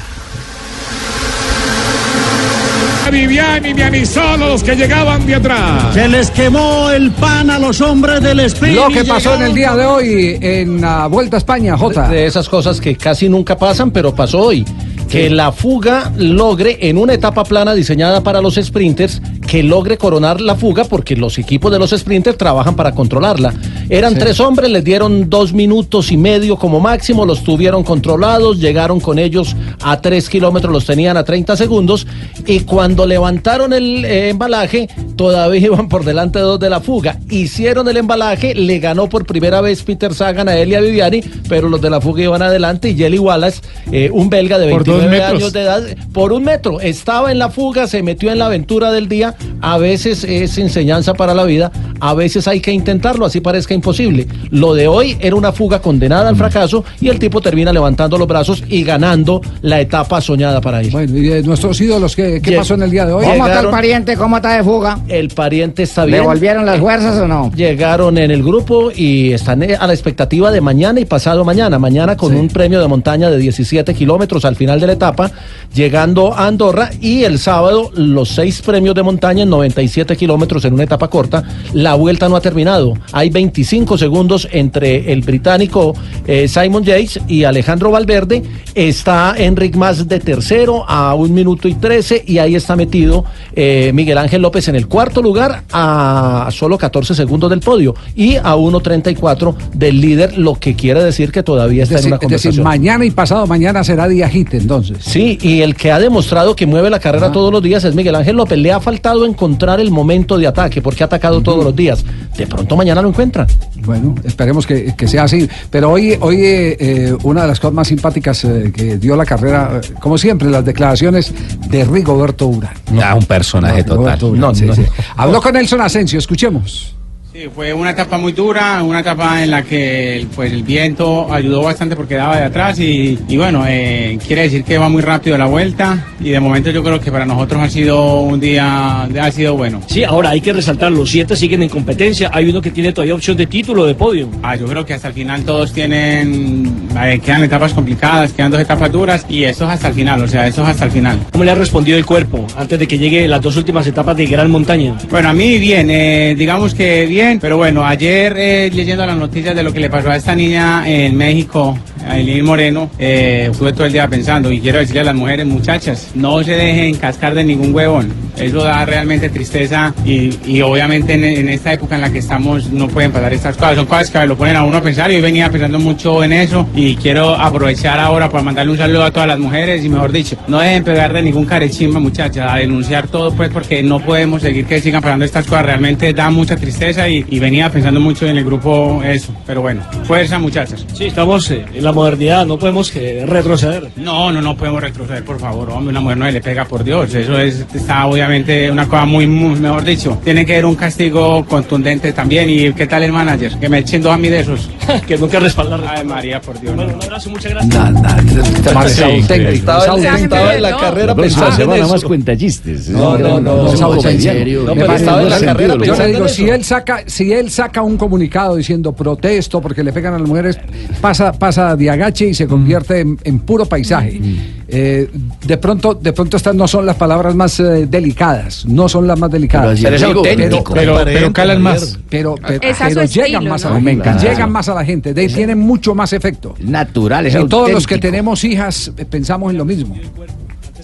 Viviani, Vianisolo, los que llegaban de atrás. Se les quemó el pan a los hombres del sprint. Lo que pasó en el día de hoy en la Vuelta a España, Jota. De esas cosas que casi nunca pasan, pero pasó hoy. Que la fuga logre, en una etapa plana diseñada para los sprinters, que logre coronar la fuga, porque los equipos de los sprinters trabajan para controlarla. Eran Sí. tres hombres, les dieron dos minutos y medio como máximo, los tuvieron controlados, llegaron con ellos a tres kilómetros, los tenían a 30 segundos, y cuando levantaron el eh, embalaje, todavía iban por delante dos de la fuga. Hicieron el embalaje, le ganó por primera vez Peter Sagan a Elia Viviani, pero los de la fuga iban adelante y Jelly Wallace, eh, un belga de Por dos 29 metros. años de edad, por un metro, estaba en la fuga, se metió en la aventura del día, a veces es enseñanza para la vida, a veces hay que intentarlo, así parezca imposible. Lo de hoy era una fuga condenada al fracaso y el tipo termina levantando los brazos y ganando la etapa soñada para él. Bueno, y de nuestros ídolos, ¿qué, pasó en el día de hoy? ¿Cómo está el pariente? ¿Cómo está de fuga? El pariente está ¿Le bien. volvieron las fuerzas o no? Llegaron en el grupo y están eh, a la expectativa de mañana y pasado mañana. Mañana con un premio de montaña de 17 kilómetros al final de la etapa, llegando a Andorra. Y el sábado los seis premios de montaña en 97 kilómetros en una etapa corta. La vuelta no ha terminado. Hay 25 segundos entre el británico eh, Simon Yates y Alejandro Valverde. Está Enric Mas de tercero a un minuto y 13 y ahí está metido eh, Miguel Ángel López en el cuarto lugar a solo 14 segundos del podio y a 1.34 del líder, lo que quiere decir que todavía Es está en una es decir, conversación. mañana y pasado mañana será día hit, entonces. Sí, y el que ha demostrado que mueve la carrera todos los días es Miguel Ángel López. Le ha faltado encontrar el momento de ataque porque ha atacado todos los días. De pronto mañana lo encuentra. Bueno, esperemos que, que sea así. Pero hoy, hoy eh, eh, una de las cosas más simpáticas eh, que dio la carrera, eh, como siempre, las declaraciones de Rigoberto Urán. Ah, un personaje Rigoberto total. Urán, sí, sí. Habló con Nelson Asensio, escuchemos. Sí, fue una etapa muy dura, una etapa en la que pues, el viento ayudó bastante porque daba de atrás y, y bueno, eh, quiere decir que va muy rápido la vuelta y de momento yo creo que para nosotros ha sido un día, ha sido bueno. Sí, ahora hay que resaltar, los siete siguen en competencia, hay uno que tiene todavía opción de título, de podio. Ah, yo creo que hasta el final todos tienen, eh, quedan etapas complicadas, quedan dos etapas duras y eso es hasta el final, o sea, eso es hasta el final. ¿Cómo le ha respondido el cuerpo antes de que llegue las dos últimas etapas de gran montaña? Bueno, a mí bien, eh, digamos que bien, pero bueno, ayer eh, leyendo las noticias de lo que le pasó a esta niña en México, a Eileen Moreno, eh, estuve todo el día pensando y quiero decirle a las mujeres, muchachas, no se dejen cascar de ningún huevón, eso da realmente tristeza y, y obviamente en, en esta época en la que estamos no pueden pasar estas cosas, son cosas que lo ponen a uno a pensar yo venía pensando mucho en eso y quiero aprovechar ahora para mandarle un saludo a todas las mujeres y mejor dicho, no dejen pegar de ningún carechimba muchachas, a denunciar todo pues porque no podemos seguir que sigan pasando estas cosas, realmente da mucha tristeza y, venía pensando mucho en el grupo eso, pero bueno, fuerza muchachas. Sí, estamos en la modernidad, no podemos que retroceder. No, no, no podemos retroceder, por favor, hombre, una mujer no se le pega, por Dios, eso es, está obviamente una cosa muy, muy, mejor dicho, tiene que haber un castigo contundente también, y ¿qué tal el manager? Que me echen dos a mí de esos. que nunca respaldar. Ay, María, por Dios. Bueno, un abrazo, muchas gracias. Es auténtico, Estaba, es en- auténtico. estaba en la carrera pensando en nada más eso. cuenta chistes. No, no, no, Es no, en serio. No, estaba en la yo carrera le pensando digo, en si eso. él saca, si él saca un comunicado diciendo protesto porque le pegan a las mujeres, pasa, pasa de agache y se convierte en, en puro paisaje. Eh, de pronto, de pronto estas no son las palabras más eh, delicadas, no son las más delicadas. Pero así es auténtico. Pero, pero calan más. Pero, estilo, llegan más a la gente, llegan más a la gente, de- tienen mucho más efecto. Natural, es Y todos los que tenemos hijas eh, pensamos en lo mismo.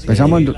Pensamos en lo-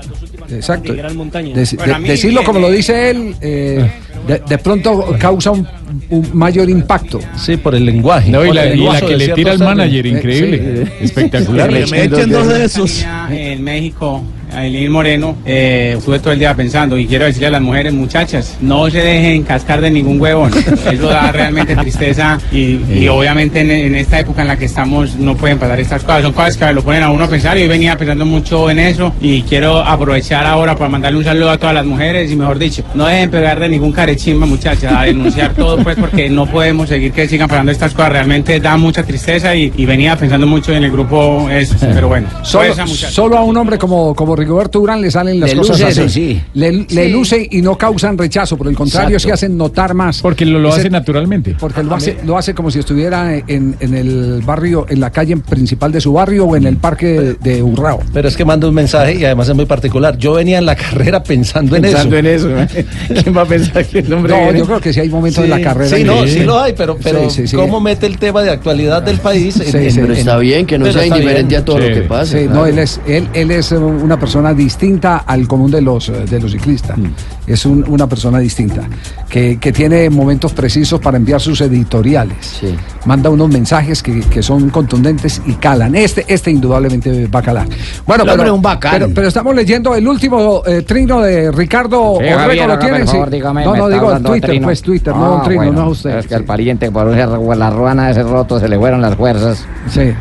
exacto. De Gran Montaña. Deci- Bueno, a de- mí decirlo como lo dice él, eh, de, de pronto causa un, un mayor impacto. Sí, por el lenguaje. No, y la, y la que le tira al manager, increíble. Espectacular. Que me echen dos de esos. En México, Aileen Moreno, eh, estuve todo el día pensando y quiero decirle a las mujeres, muchachas, no se dejen cascar de ningún huevón. Eso da realmente tristeza y, y obviamente en, en esta época en la que estamos no pueden pasar estas cosas. Son cosas que lo ponen a uno a pensar y hoy venía pensando mucho en eso y quiero aprovechar ahora para mandarle un saludo a todas las mujeres y mejor dicho, no dejen pegar de ningún carechimba, muchachas, a denunciar todo pues porque no podemos seguir que sigan pasando estas cosas. Realmente da mucha tristeza y, y venía pensando mucho en el grupo eso, pero bueno. Solo, solo a un hombre como, como Rigoberto Urán le salen las Le cosas luce así. eso, sí. Le, le Sí. luce y no causan rechazo, por el contrario, Exacto. se hacen notar más. Porque lo, lo Ese- hace naturalmente. Porque lo hace, lo hace como si estuviera en, en el barrio, en la calle principal de su barrio o en el parque de, de Urrao. Pero es que manda un mensaje y además es muy particular. Yo venía en la carrera pensando, Pensando en eso. en eso. ¿eh? ¿Quién va a pensar que el hombre No, viene? yo creo que sí hay momentos en la carrera. Sí, no, sí lo hay, pero, pero Sí, sí, sí. ¿cómo mete el tema de actualidad del país? en- Sí, en- sí. Pero está bien que no sea indiferente bien. a todo Sí. lo que pasa. Sí, no, claro. él es, él, él es una persona distinta al común de los, de los ciclistas. Es un- una persona distinta, que, que tiene momentos precisos para enviar sus editoriales. Sí. Manda unos mensajes que, que son contundentes y calan. Este, este indudablemente va a calar. Bueno, pero, es un bacán. pero, pero estamos leyendo el último eh, trino de Ricardo Sí, Orrego, Javier, ¿lo tienen? Sí. dígame, no, no, digo Twitter, trino. pues Twitter, no Ah, un trino, bueno, no a usted. Es que al pariente por ese- la ruana de ese roto se le fueron las fuerzas. Sí.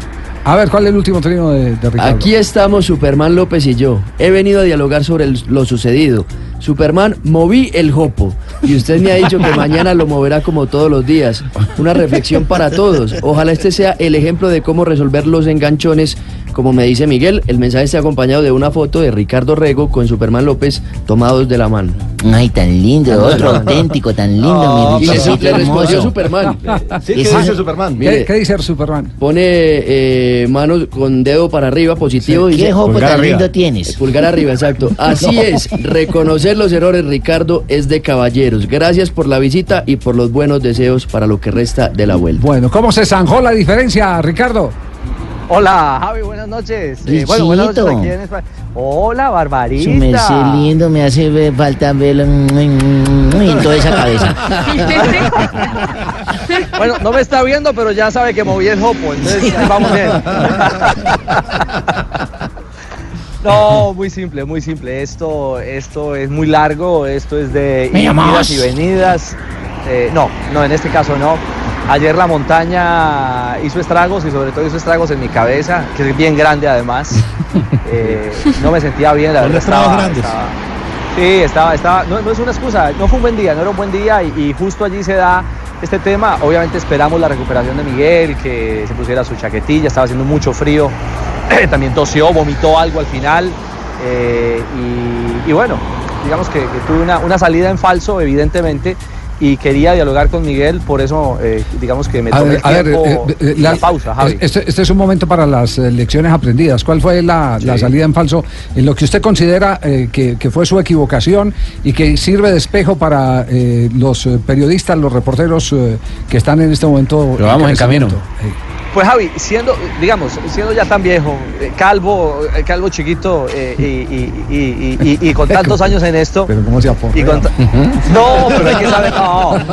A ver, ¿cuál es el último trino de, de Ricardo? Aquí estamos Superman López y yo. He venido a dialogar sobre el- lo sucedido. Superman, moví el jopo. Y usted me ha dicho que mañana lo moverá como todos los días. Una reflexión para todos. Ojalá este sea el ejemplo de cómo resolver los enganchones. Como me dice Miguel, el mensaje está acompañado de una foto de Ricardo Rego con Superman López tomados de la mano. Ay, tan lindo, otro auténtico, tan lindo, Ah, mi y le, Richardcito le respondió hermoso. Superman. Sí, ¿qué dice Superman? ¿Qué, Mire. qué dice el Superman? Pone eh, manos con dedo para arriba, positivo. y ¿Qué dice- jopo Pulgar tan arriba. lindo tienes? Pulgar arriba, exacto. Así es, reconocer los errores, Ricardo, es de caballeros. Gracias por la visita y por los buenos deseos para lo que resta de la vuelta. Bueno, ¿cómo se zanjó la diferencia, Ricardo? Hola, Javi, buenas noches. Eh, bueno, buenas noches Richito. aquí en España. Hola, Barbarita. Su merced lindo, me hace falta verlo mm, mm, en toda esa cabeza. Bueno, no me está viendo, pero ya sabe que moví el jopo, entonces vamos bien. No, muy simple, muy simple. Esto, esto es muy largo, esto es de ¿Me idas y venidas. Eh, no, no, en este caso no. Ayer la montaña hizo estragos y sobre todo hizo estragos en mi cabeza, que es bien grande además. Eh, no me sentía bien, la verdad. Estaba, grandes. estaba- sí, estaba, estaba, no, no es una excusa, no fue un buen día, no era un buen día y, y justo allí se da este tema. Obviamente esperamos la recuperación de Miguel, que se pusiera su chaquetilla, estaba haciendo mucho frío, también tosió, vomitó algo al final eh, y, y bueno, digamos que, que tuve una, una salida en falso, evidentemente. Y quería dialogar con Miguel, por eso eh, digamos que me A tomé ver, el a ver, tiempo, eh, eh, la, pausa, Javi. Este, este es un momento para las lecciones aprendidas. ¿Cuál fue la, la salida en falso en lo que usted considera eh, que, que fue su equivocación y que sirve de espejo para eh, los periodistas, los reporteros eh, que están en este momento? Pero vamos en camino. crecimiento? Pues Javi, siendo, digamos, siendo ya tan viejo, eh, calvo, eh, calvo chiquito eh, y, y- y- y- y- y con tantos años en esto. Pero ¿cómo se aporta? no, pero hay que saber, no, es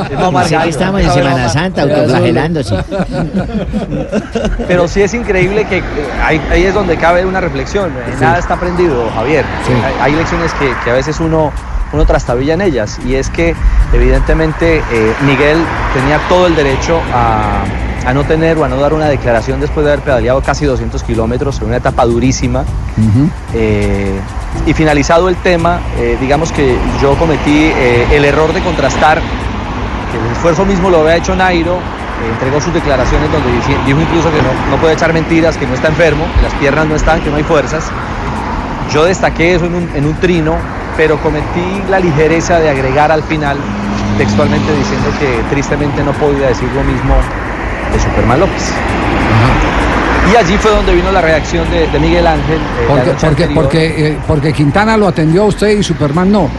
no que estamos en Semana no Santa, autoflagelándose. Pero sí es increíble que ahí, ahí es donde cabe una reflexión. Nada está aprendido, Javier. Sí. Hay, hay lecciones que, que a veces uno, uno trastabilla en ellas. Y es que, evidentemente, eh, Miguel tenía todo el derecho a, a no tener o a no dar una declaración después de haber pedaleado casi 200 kilómetros en una etapa durísima. Eh, y finalizado el tema, eh, digamos que yo cometí eh, el error de contrastar, que el esfuerzo mismo lo había hecho Nairo, entregó sus declaraciones donde dijo incluso que no, no puede echar mentiras, que no está enfermo, que las piernas no están, que no hay fuerzas. Yo destaqué eso en un, en un trino, pero cometí la ligereza de agregar al final textualmente diciendo que tristemente no podía decir lo mismo de Superman López. Y allí fue donde vino la reacción de, de Miguel Ángel. eh, Porque, porque, eh, porque Quintana lo atendió a usted y Superman no.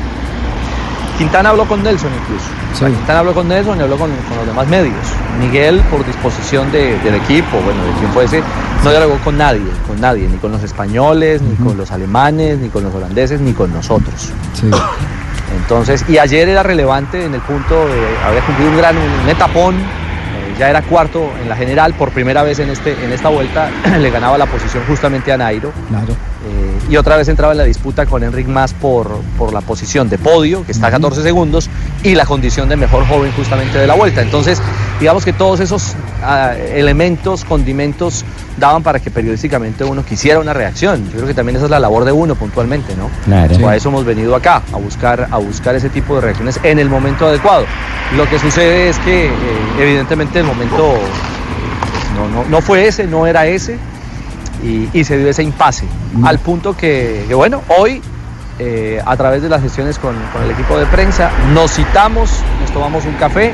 Quintana habló con Nelson incluso. Sea, Quintana habló con Nelson y habló con, con los demás medios. Miguel, por disposición de- del equipo, bueno, de quien fuese, no dialogó con nadie, con nadie, ni con los españoles, ni con los alemanes, ni con los holandeses, ni con nosotros. Entonces, y ayer era relevante en el punto de había cumplido un gran un etapón, ya era cuarto en la general, por primera vez en, este, en esta vuelta le ganaba la posición justamente a Nairo. Eh, y otra vez entraba en la disputa con Enric Mas por, por la posición de podio, que está a 14 segundos, y la condición de mejor joven justamente de la vuelta. Entonces, digamos que todos esos ah, elementos, condimentos, daban para que periodísticamente uno quisiera una reacción. Yo creo que también esa es la labor de uno puntualmente, ¿no? Claro. Para eso hemos venido acá, a buscar, a buscar ese tipo de reacciones en el momento adecuado. Lo que sucede es que eh, evidentemente el momento no, no, no fue ese, no era ese, y, y se dio ese impasse. Al punto que, que, bueno, hoy, eh, a través de las gestiones con, con el equipo de prensa, nos citamos, nos tomamos un café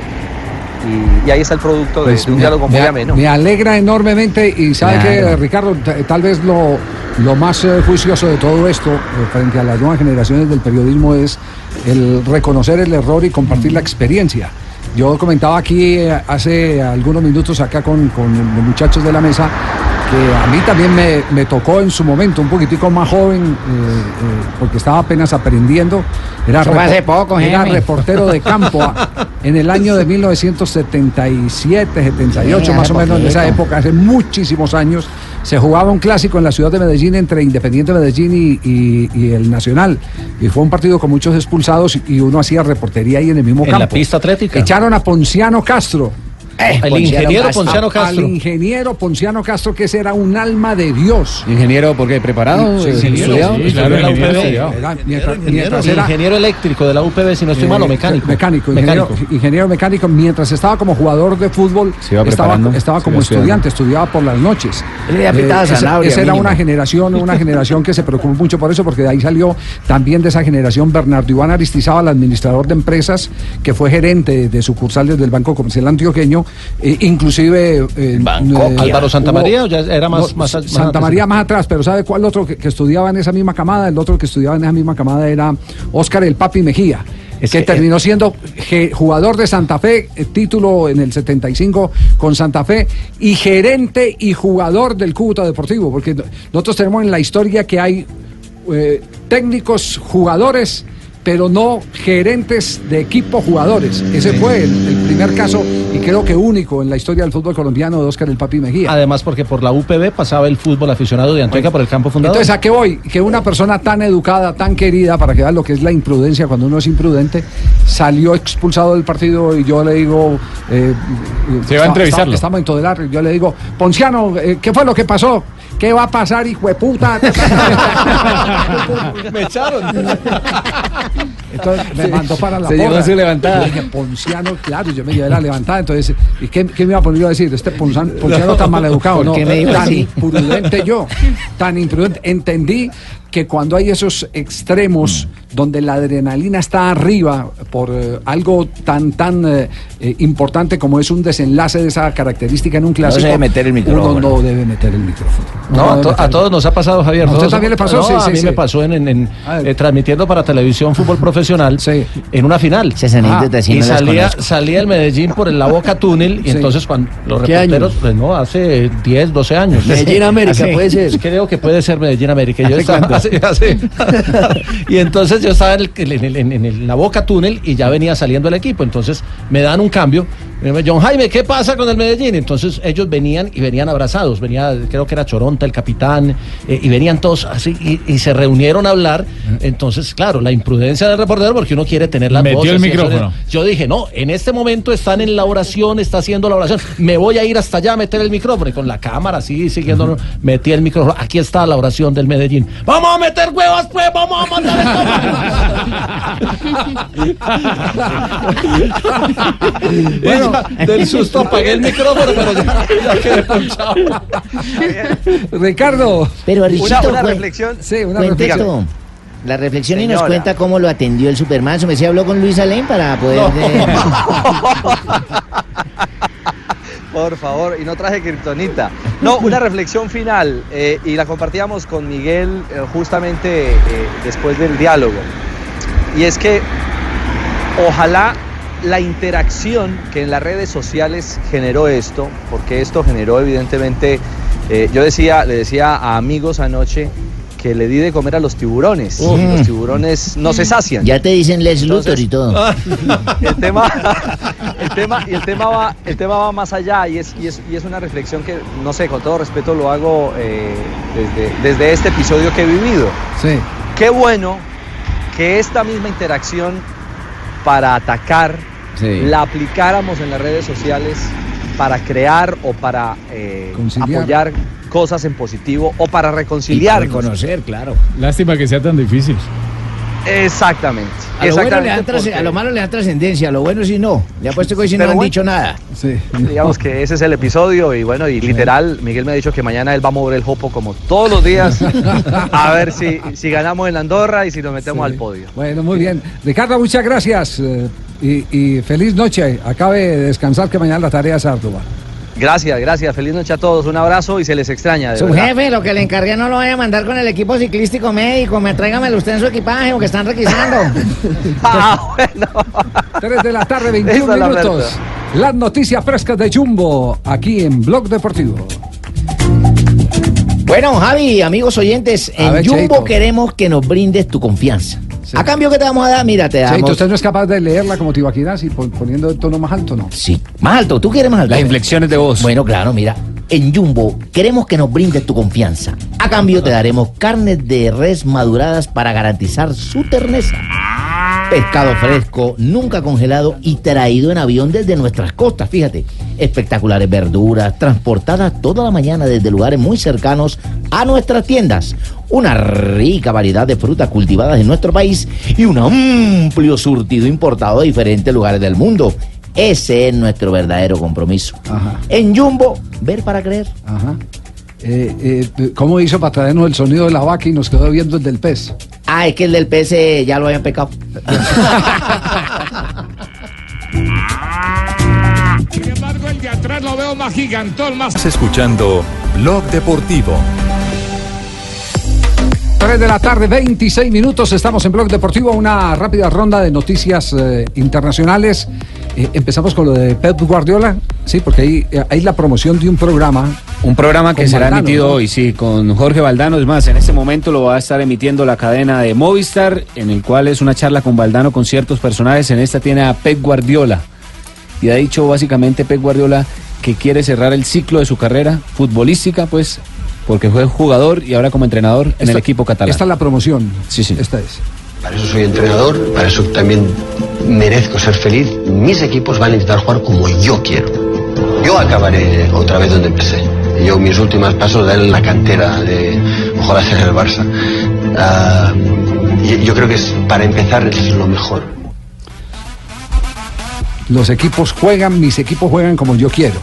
y, y ahí está el producto de, Pues de un me- diálogo muy me, ameno. me alegra enormemente y sabe Claro. que Ricardo, tal vez lo, lo más eh, juicioso de todo esto eh, frente a las nuevas generaciones del periodismo es el reconocer el error y compartir la experiencia. Yo comentaba aquí eh, hace algunos minutos acá con, con los muchachos de la mesa que a mí también me, me tocó en su momento, un poquitico más joven, eh, eh, porque estaba apenas aprendiendo. Era, Eso hace poco, era reportero de campo a- en el año de 1977, 78, Sí, más o menos en esa época, hace muchísimos años. Se jugaba un clásico en la ciudad de Medellín entre Independiente Medellín y, y- y el Nacional. Y fue un partido con muchos expulsados y uno hacía reportería ahí en el mismo En campo. la pista atlética. Echaron a Ponciano Castro. Eh, El Ponciano ingeniero. Ponciano A- Castro. Al ingeniero Ponciano Castro, que ese era un alma de Dios. Ingeniero, ¿por qué? ¿Preparado? Sí, Eh, ingeniero, ¿Estudiado? sí, Claro, en la ingeniero, UPB. era- mientras- Ingeniero, mientras era- ingeniero eléctrico de la UPB, si no estoy mal, o Eh, mecánico. Mecánico, ingeniero Mecánico. ingeniero mecánico. Mientras estaba como jugador de fútbol, estaba, como estudiante, estudiaba por las noches. Apitaba esa- era una generación, una generación que se preocupó mucho por eso, porque de ahí salió también de esa generación Bernardo Iván Aristizábal, administrador de empresas, que fue gerente de sucursales del Banco Comercial Antioqueño, eh, inclusive eh, eh, Álvaro Santamaría, hubo- o ya era más- no, más- más Santa antes? María más atrás, pero ¿sabe cuál otro que, que estudiaba en esa misma camada? El otro que estudiaba en esa misma camada era Óscar el Papi Mejía. que terminó siendo jugador de Santa Fe, eh, título en el 75 con Santa Fe, y gerente y jugador del Cúcuta Deportivo, porque no- nosotros tenemos en la historia que hay eh, técnicos, jugadores, pero no gerentes de equipo jugadores. Ese fue el, el primer caso y creo que único en la historia del fútbol colombiano de Óscar el Papi Mejía. Además, porque por la UPB pasaba el fútbol aficionado de Antioquia por el campo fundador. Entonces, ¿a qué voy? Que una persona tan educada, tan querida, para que vean lo que es la imprudencia cuando uno es imprudente, salió expulsado del partido y yo le digo... eh, Se va a entrevistarlo. está- Estamos en Todelar, yo le digo, Ponciano, eh, ¿qué fue lo que pasó? ¿Qué va a pasar, hijo de puta? Me echaron. Entonces me mandó para la se llevó su levantada. Yo dije, Ponciano, claro, yo me llevé la levantada. Entonces, ¿y qué, qué me iba a poner yo a decir? Este Ponzan- Ponciano tan mal educado, ¿Por ¿no? me tan así? imprudente yo, tan imprudente. Entendí que cuando hay esos extremos donde la adrenalina está arriba por eh, algo tan tan eh, eh, importante como es un desenlace de esa característica en un clásico, debe meter el uno micrófono. no debe meter el micrófono. No, a, to- a todos nos ha pasado, Javier. ¿A usted también le pasó? No, Sí, a sí, mí sí. me pasó en, en- en, eh, transmitiendo para televisión fútbol profesional en una final. sí y no salía, salía el Medellín por el La Boca Túnel y Sí. entonces cuando los reporteros, pues no, hace 10, 12 años. Medellín América, puede ser. Creo que puede ser Medellín América. Yo ¿Hace estaba, hace- hace- y entonces yo estaba en, el- en el- en- en el- la Boca Túnel y ya venía saliendo el equipo. Entonces me dan un cambio. John Jaime, ¿qué pasa con el Medellín? Entonces ellos venían y venían abrazados. Venía, creo que era Choronta, el capitán, eh, y venían todos así y, y se reunieron a hablar. Entonces, claro, la imprudencia del reportero porque uno quiere tener las Metió voces el micrófono. es- Yo dije, no, en este momento están en la oración, está haciendo la oración. Me voy a ir hasta allá a meter el micrófono. Y con la cámara así, siguiendo, metí el micrófono. Aquí está la oración del Medellín. ¡Vamos a meter huevos, pues! ¡Vamos a mandar bueno, del susto apagué el micrófono, pero ya, ya quedé ponchado. Ricardo. Pero Richito, Una- reflexión. Sí, una reflexión. La reflexión y nos cuenta cómo lo atendió el Superman. Me decía, habló con Luis Alén para poder... eh, Por favor, y no traje kriptonita. No, una reflexión final, eh, y la compartíamos con Miguel eh, justamente eh, después del diálogo. Y es que ojalá la interacción que en las redes sociales generó esto, porque esto generó evidentemente, yo decía, le decía a amigos anoche que le di de comer a los tiburones. Y Los tiburones no se sacian. ya te dicen Les Luthor y todo. el tema, el tema, y el tema va, el tema va más allá y es, y es, y es una reflexión que, no sé, con todo respeto lo hago eh, desde, desde este episodio que he vivido. Sí. Qué bueno que esta misma interacción para atacar Sí. la aplicáramos en las redes sociales para crear o para eh, apoyar cosas en positivo o para reconciliar. reconocer, claro. Lástima que sea tan difícil. Exactamente. A lo, bueno le exactamente dan trasc- porque- a lo malo le dan trascendencia, a lo bueno sí no. Le apuesto que hoy sí no han bueno. dicho nada. Sí. Digamos que ese es el episodio y bueno, y literal, Miguel me ha dicho que mañana él va a mover el jopo como todos los días a ver si, si ganamos en la Andorra y si nos metemos Sí. al podio. Bueno, muy bien. Ricardo, muchas gracias. eh, y, y feliz noche. Acabe de descansar que mañana la tarea es ardua. Gracias, gracias. Feliz noche a todos. Un abrazo y se les extraña. de Su verdad. jefe, lo que le encargué no lo vaya a mandar con el equipo ciclístico médico. Me tráigamelo usted en su equipaje porque están requisando. Ah, bueno. 3 de la tarde, Esa 21 es la minutos. Las noticias frescas de Jumbo, aquí en Blog Deportivo. Bueno, Javi, amigos oyentes, A en ver, Jumbo Cheito. queremos que nos brindes tu confianza. A cambio, ¿qué te vamos a dar? Mira, te damos... ¿usted no es capaz de leerla como Tibaquirás y pon- poniendo el tono más alto, no? Sí, más alto. ¿Tú quieres más alto? Las inflexiones de voz. Bueno, claro, mira. En Jumbo queremos que nos brindes tu confianza. A cambio te daremos carnes de res maduradas para garantizar su terneza. Pescado fresco, nunca congelado y traído en avión desde nuestras costas, fíjate. Espectaculares verduras, transportadas toda la mañana desde lugares muy cercanos a nuestras tiendas. Una rica variedad de frutas cultivadas en nuestro país y un amplio surtido importado de diferentes lugares del mundo. Ese es nuestro verdadero compromiso. Ajá, En Jumbo, ver para creer. ajá. Eh, eh, ¿Cómo hizo para traernos el sonido de la vaca y nos quedó viendo el del pez? Ah, es que el del PC ya lo habían pecado. Sin embargo, el de atrás lo veo más gigantón, más Estás escuchando Blog Deportivo. 3 de la tarde, 26 minutos. Estamos en Blog Deportivo. Una rápida ronda de noticias eh, internacionales. Eh, empezamos con lo de Pep Guardiola. Sí, porque hay, eh, hay la promoción de un programa. Un programa que será Valdano, emitido ¿no? hoy, sí, con Jorge Valdano. Es más, en este momento lo va a estar emitiendo la cadena de Movistar, en el cual es una charla con Valdano con ciertos personajes. En esta tiene a Pep Guardiola. Y ha dicho básicamente Pep Guardiola que quiere cerrar el ciclo de su carrera futbolística, pues, porque fue jugador y ahora como entrenador en el equipo catalán. Esta es la promoción. Sí, sí. Esta es. Para eso soy entrenador, para eso también merezco ser feliz. Mis equipos van a intentar jugar como yo quiero. Yo acabaré otra vez donde empecé. Yo mis últimos pasos en la cantera de ojalá sea el Barça. Ah, yo creo que es, para empezar es lo mejor. Los equipos juegan, mis equipos juegan como yo quiero.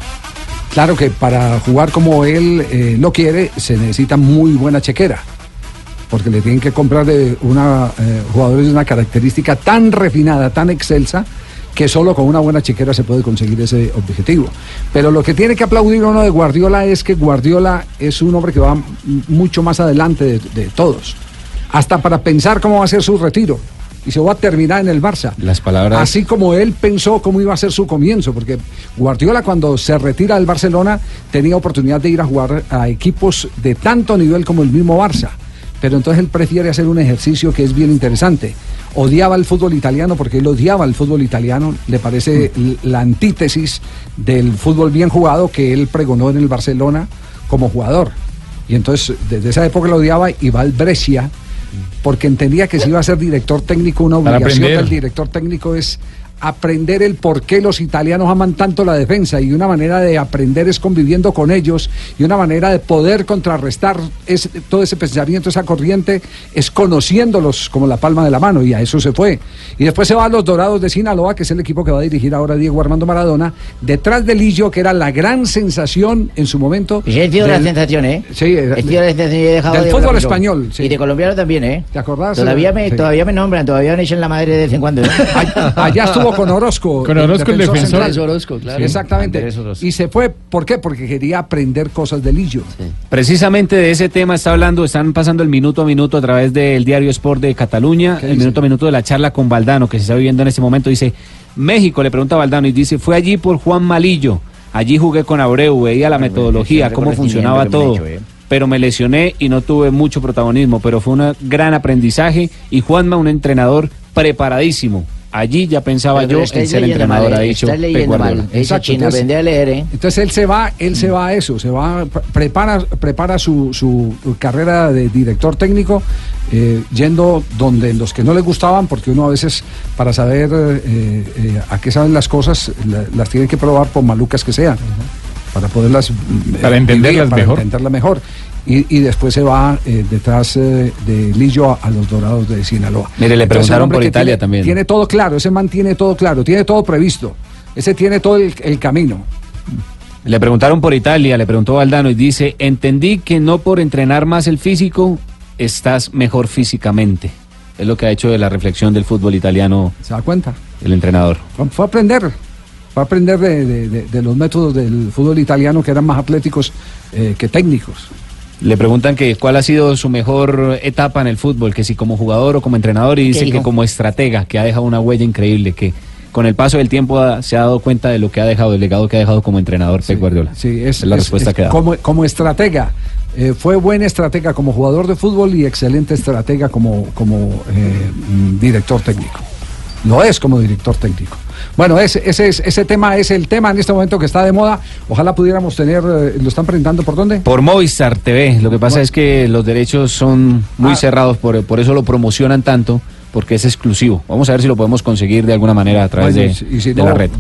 Claro que para jugar como él eh, lo quiere se necesita muy buena chequera. Porque le tienen que comprar de una, eh, jugadores de una característica tan refinada, tan excelsa, que solo con una buena chequera se puede conseguir ese objetivo. Pero lo que tiene que aplaudir uno de Guardiola es que Guardiola es un hombre que va mucho más adelante de, de todos. Hasta para pensar cómo va a ser su retiro. Y se va a terminar en el Barça. Las palabras. Así como él pensó cómo iba a ser su comienzo, porque Guardiola cuando se retira del Barcelona tenía oportunidad de ir a jugar a equipos de tanto nivel como el mismo Barça. Pero entonces él prefiere hacer un ejercicio que es bien interesante. Odiaba el fútbol italiano porque él odiaba el fútbol italiano, le parece l- la antítesis del fútbol bien jugado que él pregonó en el Barcelona como jugador. Y entonces desde esa época lo odiaba y va al Brescia porque entendía que si iba a ser director técnico, una obligación del director técnico es aprender el por qué los italianos aman tanto la defensa y una manera de aprender es conviviendo con ellos y una manera de poder contrarrestar todo ese pensamiento, esa corriente es conociéndolos como la palma de la mano y a eso se fue. Y después se va a los Dorados de Sinaloa, que es el equipo que va a dirigir ahora Diego Armando Maradona, detrás de Lillo, que era la gran sensación en su momento. Sí, él dio la del- sensación, ¿eh? Sí, eh, Él dio la sensación, yo he dejado del de fútbol español. Y de colombiano también, ¿eh? ¿Te acordás? Todavía me, Sí. todavía me nombran, todavía me echan la madre de vez en cuando. ¿eh? Allá estuvo con Orozco. Con Orozco, el defensor. central. Andrés Orozco, claro. Exactamente. Orozco. Y se fue, ¿por qué? Porque quería aprender cosas de Lillo. Precisamente de ese tema está hablando, están pasando el minuto a minuto a través del diario Sport de Cataluña, el minuto a minuto de la charla con Valdano que se está viviendo en este momento. Dice, México, le pregunta a Valdano y dice, fue allí por Juan Malillo, allí jugué con Abreu, veía la metodología, cómo funcionaba todo. ¿eh? Pero me lesioné y no tuve mucho protagonismo, pero fue un gran aprendizaje y Juanma un entrenador preparadísimo. Allí ya pensaba Pero yo en ser entrenador, mal, ha eh, dicho. Esa China, aprende a leer, ¿eh? Entonces él se va, él se va a eso, se va, pre- prepara, prepara su, su carrera de director técnico, eh, yendo donde los que no le gustaban, porque uno a veces para saber eh, eh, a qué saben las cosas, la- las tiene que probar por malucas que sean, para poderlas mm, Para entenderlas para mejor. entenderlas mejor. Y, y después se va eh, detrás eh, de Lillo a, a los Dorados de Sinaloa. Mire, le preguntaron por Italia tiene- también. Tiene todo claro, ese man tiene todo claro, tiene todo previsto. Ese tiene todo el, el camino. Le preguntaron por Italia, le preguntó Valdano y dice, entendí que no por entrenar más el físico, estás mejor físicamente. Es lo que ha hecho de la reflexión del fútbol italiano ¿Se da cuenta? el entrenador. Fue a aprender, fue a aprender de, de- de- de los métodos del fútbol italiano que eran más atléticos eh, que técnicos. Le preguntan que cuál ha sido su mejor etapa en el fútbol, que si como jugador o como entrenador, y ¿Qué dice que como estratega, que ha dejado una huella increíble, que con el paso del tiempo ha- se ha dado cuenta de lo que ha dejado, el legado que ha dejado como entrenador Pep Guardiola. Sí, es, la es- respuesta es que da. como, como estratega. eh, fue buen estratega como jugador de fútbol y excelente estratega como, como eh, director técnico. Lo es como director técnico. Bueno, ese, ese, es- ese tema es el tema en este momento que está de moda. Ojalá pudiéramos tener, eh, ¿lo están presentando por dónde? Por Movistar TV, lo que pasa es que los derechos son muy Ah. cerrados, por, por eso lo promocionan tanto, porque es exclusivo. Vamos a ver si lo podemos conseguir de alguna manera a través de, y si- de no, la red.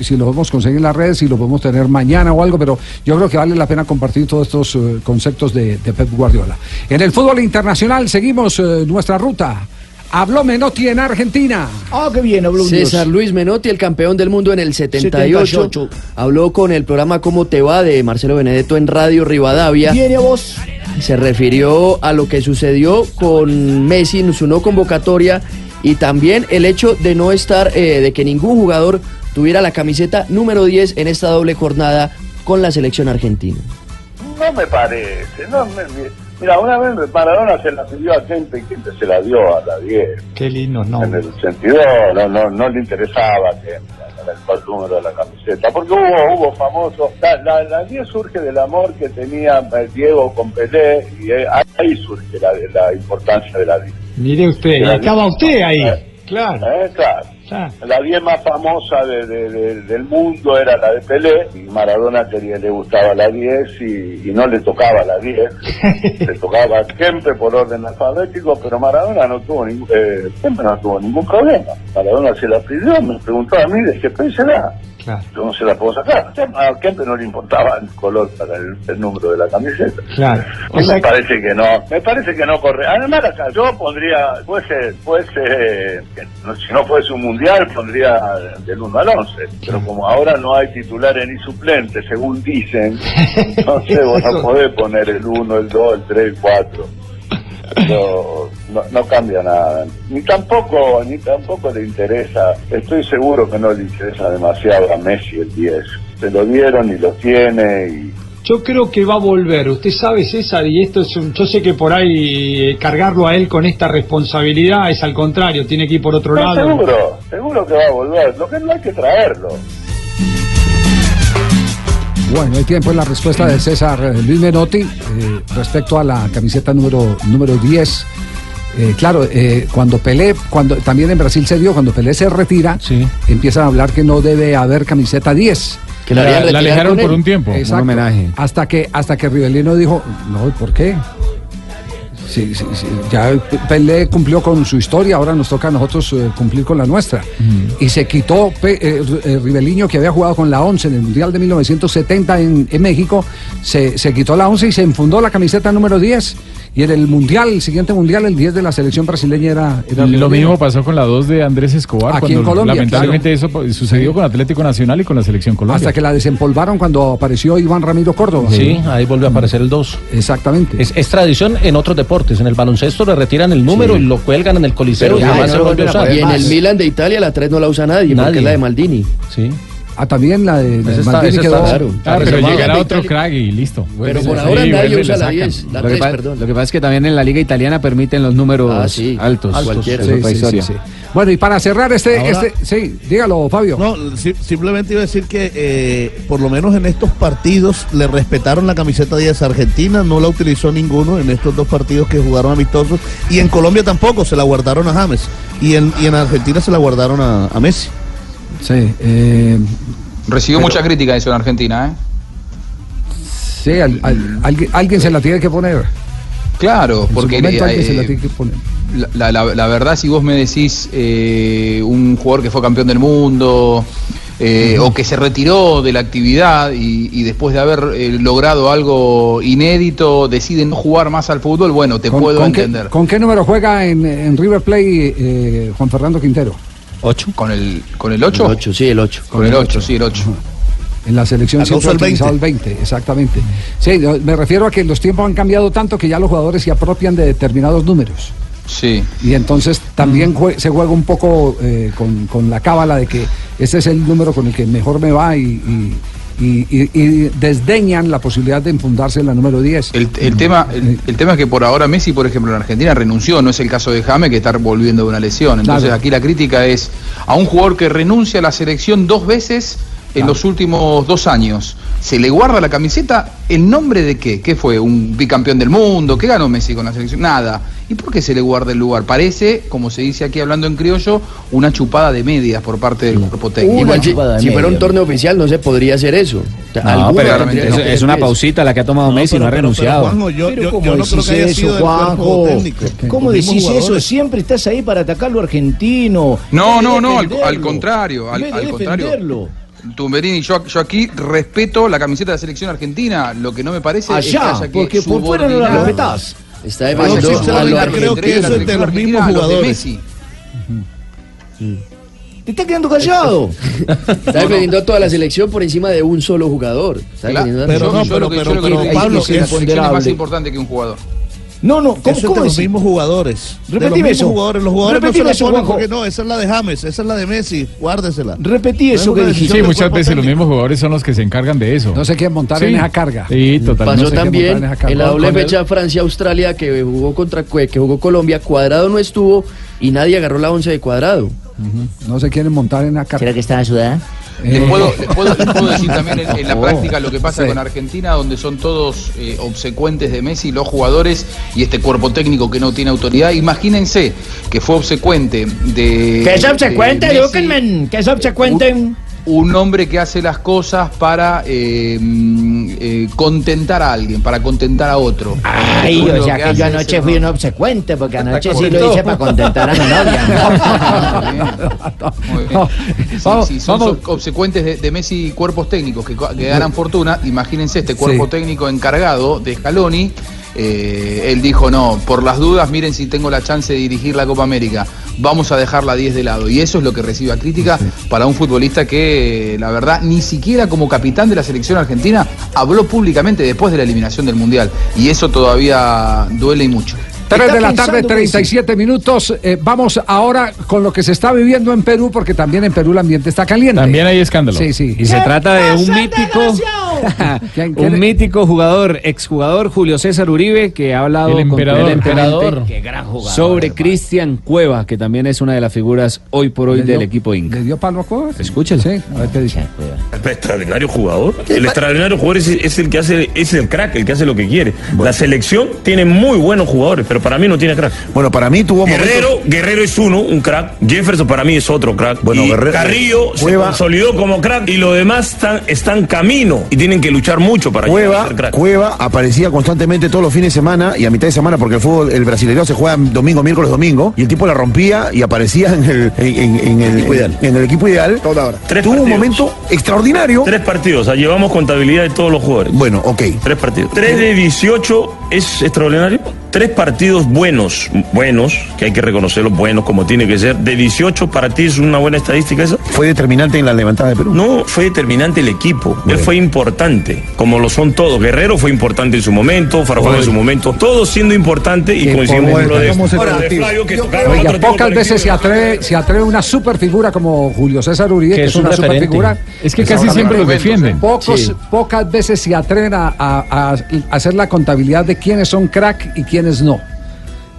Si lo podemos conseguir en las redes, si lo podemos tener mañana o algo, pero yo creo que vale la pena compartir todos estos eh, conceptos de, de Pep Guardiola. En el fútbol internacional seguimos eh, nuestra ruta. Habló Menotti en Argentina. Ah, qué bien, habló. César Luis Menotti, el campeón del mundo en el 78, 78. habló con el programa ¿Cómo te va? de Marcelo Benedetto en Radio Rivadavia. Viene a vos. Se refirió a lo que sucedió con Messi en su no convocatoria y también el hecho de no estar, eh, de que ningún jugador tuviera la camiseta número 10 en esta doble jornada con la selección argentina. No me parece. No me- mira, una vez Maradona se la pidió a gente y gente se la dio a la 10. Qué lindo, no. En el sentido, no, no, no le interesaba que el número de la camiseta, porque hubo, hubo famosos. La, la, la 10 surge del amor que tenía eh, Diego con Pelé y eh, ahí surge la, la importancia de la 10. Mire usted, estaba 10. usted ahí. Eh, Claro. eh, claro. Claro. La 10 más famosa de- de- de- del mundo era la de Pelé y Maradona quería, le gustaba la 10 y, y no le tocaba la 10. le tocaba a Kempe por orden alfabético, pero Maradona no tuvo ningún, eh, Kempe no tuvo ningún problema. Maradona se la pidió, me preguntó a mí de qué país. Claro. Yo no se la puedo sacar. A Kempe no le importaba el color para el, el número de la camiseta. Claro. O me sea parece que no, me parece que no corre. Además, acá yo pondría, fuese, fuese, si no fuese un mundial, pondría del 1 al 11. Pero como ahora no hay titulares ni suplentes, según dicen, entonces vos no podés poner el 1, el 2, el 3, el 4. No, no, no cambia nada. Ni tampoco, ni tampoco le interesa, estoy seguro que no le interesa demasiado a Messi el 10. Se lo dieron y lo tiene y Yo creo que va a volver. Usted sabe, César, y esto es un, yo sé que por ahí eh, cargarlo a él con esta responsabilidad es al contrario, tiene que ir por otro No, lado. seguro, seguro que va a volver. Lo que no hay que traerlo. Bueno, hay tiempo en la respuesta de César eh, Luis Menotti eh, respecto a la camiseta número, número 10. Eh, claro, eh, cuando Pelé, cuando también en Brasil se dio, cuando Pelé se retira, empiezan a hablar que no debe haber camiseta 10. Que la- La- la retirar alejaron por un tiempo, un Exacto. homenaje. Hasta que, hasta que Rivelino dijo, no, ¿por qué? Sí, sí, sí. Ya Pelé cumplió con su historia, ahora nos toca a nosotros eh, cumplir con la nuestra. Y se quitó Pe- eh, eh, Riveliño, que había jugado con la 11 en el Mundial de 1970 en, en México, se, se quitó la 11 y se enfundó la camiseta número 10. Y en el Mundial, el siguiente Mundial, el 10 de la selección brasileña era... era Lo mismo pasó con la 2 de Andrés Escobar. Aquí en Colombia, Lamentablemente eso sucedió con Atlético Nacional y con la selección Colombia. Hasta que la desempolvaron cuando apareció Iván Ramiro Córdoba. Sí, ahí volvió a aparecer el 2. Exactamente. Es, es tradición en otros deportes. En el baloncesto le retiran el número y lo cuelgan en el coliseo Pero y ya, jamás eso se no vuelve a usar. Y en el Milan de Italia la 3 no la usa nadie, porque Nadie. es la de Maldini. Sí. Ah, también la de, Esa está- quedó... está- Ah, pero llegará otro crack y listo. Pero por sí, ahora sí, nadie usa la sacan. 10, la Lo que, 3, pa- perdón. lo que pasa es que también en la liga italiana permiten los números Ah, sí. altos. Sí. Bueno, y para cerrar este, Ahora- este, sí, dígalo, Fabio. No, si- simplemente iba a decir que eh, por lo menos en estos partidos le respetaron la camiseta 10 a Argentina, no la utilizó ninguno en estos dos partidos que jugaron amistosos y en Colombia tampoco, se la guardaron a James y en, y en Argentina se la guardaron a, a Messi. Sí, eh, Recibió Pero- mucha crítica eso en Argentina, ¿eh? sí, al- al- alguien, alguien se la tiene que poner. Claro, En porque momento eh, se la tiene que poner. la, la- la verdad, si vos me decís eh, un jugador que fue campeón del mundo eh, o que se retiró de la actividad y, y después de haber eh, logrado algo inédito decide no jugar más al fútbol, bueno, te puedo con qué, entender. con qué número juega en, en River eh, Juan Fernando Quintero? ¿Ocho? ¿Con el, con el 8? El 8, sí, el 8. Con el 8, sí, el 8. En la selección siempre ha utilizado el 20, exactamente. Sí, me refiero a que los tiempos han cambiado tanto que ya los jugadores se apropian de determinados números. Sí. Y entonces también jue- se juega un poco eh, con, con la cábala de que este es el número con el que mejor me va y, y- y- y- y desdeñan la posibilidad de enfundarse la número 10. El, el tema, el, el tema es que por ahora Messi, por ejemplo, en Argentina renunció, no es el caso de James que está volviendo de una lesión. Entonces Claro. aquí la crítica es a un jugador que renuncia a la selección dos veces en los últimos dos años. ¿Se le guarda la camiseta en nombre de qué? ¿Qué fue? ¿Un bicampeón del mundo? ¿Qué ganó Messi con la selección? Nada. ¿Y por qué se le guarda el lugar? Parece, como se dice aquí hablando en criollo, una chupada de medias por parte del cuerpo técnico. Igual, si, si fuera un torneo oficial no se podría hacer eso. No, pero es, una pausita la que ha tomado No, Messi, pero- no ha pero- pero, renunciado. Juanjo, yo, Pero yo- ¿cómo yo no creo decís que haya eso, sido Juanjo? técnico. ¿Cómo decís eso? Siempre estás ahí para atacar lo argentino. No, no, no, al, contrario, al contrario. Tumberini, yo, yo aquí respeto la camiseta de la selección argentina. Lo que no me parece es que Allá, haya que porque por fuera no la respetás. Está sinceramente los creo que eso es de los mismos de jugadores. Messi. Te está quedando callado. Está defendiendo a toda la selección por encima de un solo jugador. Está Claro, pero no, pero- pero, digo Pablo, es es más importante que un jugador. No, no, ¿cómo, Eso es de cómo los mismos jugadores. de los Repetime mismos eso. jugadores. Los jugadores Repetime no se eso, porque no, esa es la de James, esa es la de Messi, guárdesela. Repetí No es eso que dijiste. Sí, muchas veces los técnico. mismos jugadores son los que se encargan de eso. No se quieren montar Sí. en esa carga. Sí, total. Pasó no sé qué también en esa carga. en la doble fecha Francia-Australia que jugó contra que jugó Colombia, Cuadrado no estuvo y nadie agarró la once de Cuadrado. No se quieren montar en la carga. ¿Será que estaba sudada? Les Eh, puedo, les puedo- les puedo decir también en, en la Oh, práctica lo que pasa sí. con Argentina, donde son todos eh, obsecuentes de Messi, los jugadores y este cuerpo técnico que no tiene autoridad. Imagínense que fue obsecuente de. Que es obsecuente, edúquenme. Que es obsecuente. Un hombre que hace las cosas para eh, mm, eh, contentar a alguien, para contentar a otro. Ay, o sea que yo anoche fui un obsecuente, porque anoche sí lo hice para contentar a mi novia. Sí, son obsecuentes de, de Messi cuerpos técnicos que, ganan fortuna. Imagínense este cuerpo Sí. técnico encargado de Scaloni. eh, él dijo, no, por las dudas, miren si tengo la chance de dirigir la Copa América. Vamos a dejar la 10 de lado. Y eso es lo que recibe a crítica para un futbolista que, la verdad, ni siquiera como capitán de la selección argentina habló públicamente después de la eliminación del Mundial. Y eso todavía duele y mucho. 3 Está de la tarde, pensando, 37 minutos. Eh, vamos ahora con lo que se está viviendo en Perú, porque también en Perú el ambiente está caliente. También hay escándalo. Sí, sí. Y se trata de un mítico, ¿Quién- quién un mítico jugador, exjugador Julio César Uribe, que ha hablado El emperador. Qué gran jugador. sobre Cristian Cueva, que también es una de las figuras hoy por hoy ¿Le dio- del equipo Inca. ¿Le dio palo a? Escúchelo. Sí, a ver qué dice. El extraordinario jugador. El extraordinario jugador es, es el que hace, es el crack, el que hace lo que quiere. La selección tiene muy buenos jugadores, pero para mí no tiene crack. Bueno, para mí tuvo Guerrero, Guerrero es uno, un crack. Jefferson para mí es otro crack. Bueno, y Guerrero- Carrillo se Cueva- consolidó como crack y los demás están, están camino y tienen que luchar mucho para llegar a Cueva, ser crack. Cueva aparecía constantemente todos los fines de semana y a mitad de semana porque el fútbol, el brasileño se juega domingo, miércoles, domingo y el tipo la rompía y aparecía en el, en, en- en el, Equipo ideal. en el equipo ideal. Tres Tuvo un momento extraordinario. Tres partidos, o sea, llevamos contabilidad de todos los jugadores. Bueno, ok. Tres partidos. Tres de 18 es extraordinario. Tres partidos buenos, buenos, que hay que reconocerlos buenos como tiene que ser. De 18 para ti es una buena estadística esa. ¿Fue determinante en la levantada de Perú? No, fue determinante el equipo. Él fue importante, como lo son todos. Guerrero fue importante en su momento, Farfán en su momento, todos siendo importante y coincidimos con lo de, lo ¿cómo de Flavio que tocaron Oiga, pocas veces se atreve, se atreve una super figura como Julio César Uribe, que, Que es, es un una super figura. Es que casi siempre los defienden. Pocos, Sí. Pocas veces se atreven a, a- a hacer la contabilidad de quiénes son crack y quiénes no.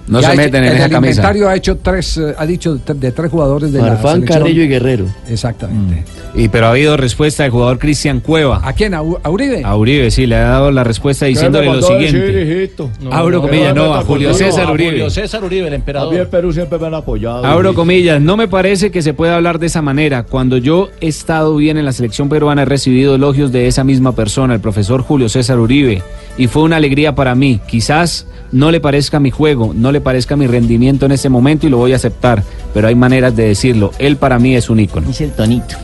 No se meten hecho- en esa el camisa. inventario ha hecho tres, eh, ha dicho de, tres jugadores de la Farfán, selección. Carrillo y Guerrero. Exactamente. Y pero ha habido respuesta del jugador Cristian Cueva. ¿A quién? ¿A, Uribe? A Uribe, sí, le ha dado la respuesta diciéndole lo siguiente. Abro comillas, no, a Julio César Uribe. Julio César Uribe, el emperador. Javier Perú siempre me han apoyado. Abro comillas, no me parece que se pueda hablar de esa manera. Cuando yo he estado bien en la selección peruana he recibido elogios de esa misma persona, el profesor Julio César Uribe, y fue una alegría para mí. Quizás no le parezca mi juego, no le parezca mi rendimiento en ese momento y lo voy a aceptar, pero hay maneras de decirlo. Él para mí es un ícono. Es el tonito.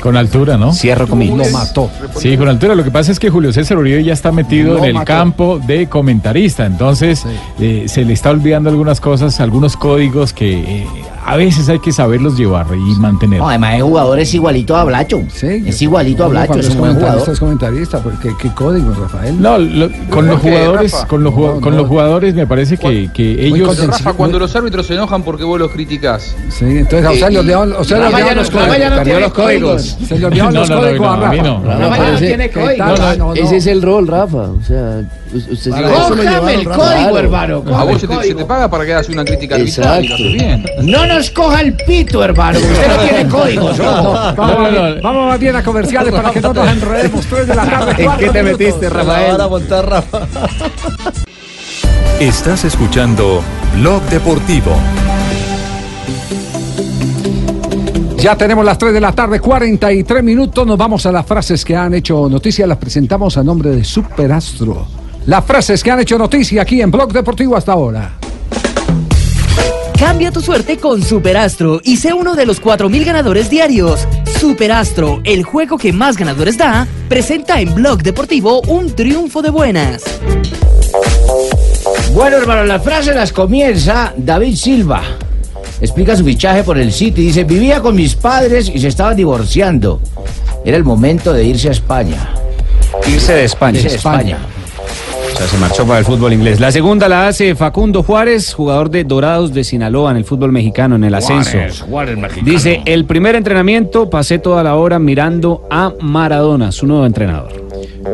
Con altura, ¿no? Cierro comillas. Lo mató. Sí, con altura. Lo que pasa es que Julio César Uribe ya está metido Lo en el mató. campo de comentarista. Entonces, eh, se le está olvidando algunas cosas, algunos códigos que eh, a veces hay que saberlos llevar y mantener. No, además el jugador es igualito a Blacho. es igualito a Blacho, es un buen comentarista, jugador. es comentarista, porque qué código, Rafael. No, lo- con los ¿Qué, jugadores, Rafa? con los, No, con no. los jugadores me parece que, que ellos. Rafa, cuando los árbitros se enojan porque vos los criticás. Sí, entonces a le o sea, no- los Rafa códigos. no Perdió tiene los códigos. Se le olvidaron No, los no, no, códigos no, a Rafa. no. Pero ese- no, No, no. es el rol, Rafa. O sea, us- usted Cójame el código, hermano. A vos se te, paga para que hagas una crítica arbitral y lo haces bien. No nos coja el pito, hermano, usted no tiene códigos. ojo. Vamos, No, no, no. más- vamos más bien a comerciales para que no nos enredemos. Tres de la tarde. cuatro minutos. Rafael? a montar, Rafa. Estás escuchando Blog Deportivo. Ya tenemos las 3 de la tarde, 43 minutos. Nos vamos a las frases que han hecho noticia. Las presentamos a nombre de Superastro. Las frases que han hecho noticia aquí en Blog Deportivo hasta ahora. Cambia tu suerte con Superastro y sé uno de los 4.000 ganadores diarios. Superastro, el juego que más ganadores da, presenta en Blog Deportivo un triunfo de buenas. Bueno, hermano, las frases las comienza David Silva. Explica su fichaje por el City. Dice, vivía con mis padres y se estaban divorciando. Era el momento de irse a España. Irse de España. Irse de España. O sea, se marchó para el fútbol inglés. La segunda la hace Facundo Juárez, jugador de Dorados de Sinaloa en el fútbol mexicano, en el ascenso. Juárez, Juárez mexicano. Dice, el primer entrenamiento pasé toda la hora mirando a Maradona, su nuevo entrenador.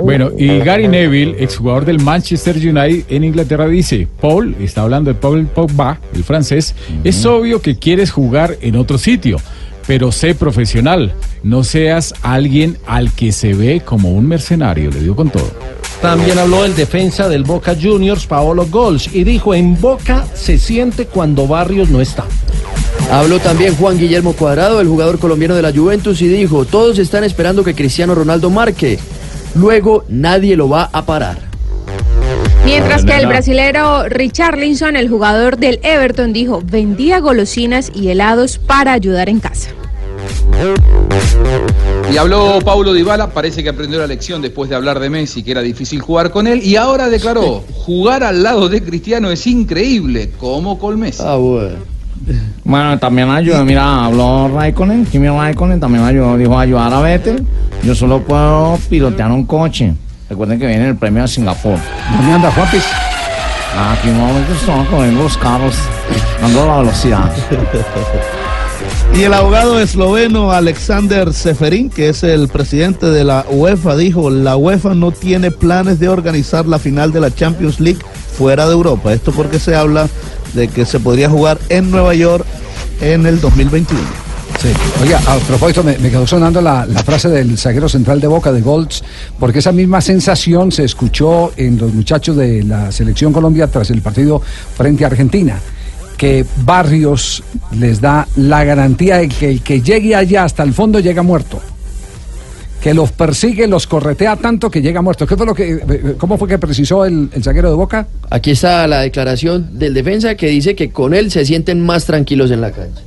Bueno, y Gary Neville, exjugador del Manchester United en Inglaterra, dice, Paul, está hablando de Paul Pogba, el francés, es obvio que quieres jugar en otro sitio, pero sé profesional, no seas alguien al que se ve como un mercenario, le digo con todo. También habló el defensa del Boca Juniors, Paolo Gols, y dijo, en Boca se siente cuando Barrios no está. Habló también Juan Guillermo Cuadrado, el jugador colombiano de la Juventus, y dijo, todos están esperando que Cristiano Ronaldo marque. Luego nadie lo va a parar. Mientras que el brasilero Richarlison, el jugador del Everton, dijo, vendía golosinas y helados para ayudar en casa. Y habló Paulo Dybala, parece que aprendió la lección después de hablar de Messi, que era difícil jugar con él, y ahora declaró, jugar al lado de Cristiano es increíble, como con Messi. Ah, bueno. Bueno, también ayudó, mira, habló Raikkonen, Kimi Raikkonen, también ayudó, dijo ayudar a Vettel. Yo solo puedo pilotear un coche. Recuerden que viene el premio a Singapur. ¿Dónde anda Juanpis? Ah, Aquí un momento estamos con los carros, dando la velocidad. Y el abogado esloveno Alexander Seferin, que es el presidente de la UEFA, dijo, la UEFA no tiene planes de organizar la final de la Champions League fuera de Europa. Esto porque se habla de que se podría jugar en Nueva York en el 2021. Sí. Oiga, a propósito, me, me quedó sonando la, frase del zaguero central de Boca, de Golds, porque esa misma sensación se escuchó en los muchachos de la Selección Colombia tras el partido frente a Argentina, que Barrios les da la garantía de que el que llegue allá hasta el fondo llega muerto. Que los persigue, los corretea tanto que llega muerto. ¿Qué fue lo que, eh, ¿Cómo fue que precisó el, el zaguero de Boca? Aquí está la declaración del defensa que dice que con él se sienten más tranquilos en la cancha.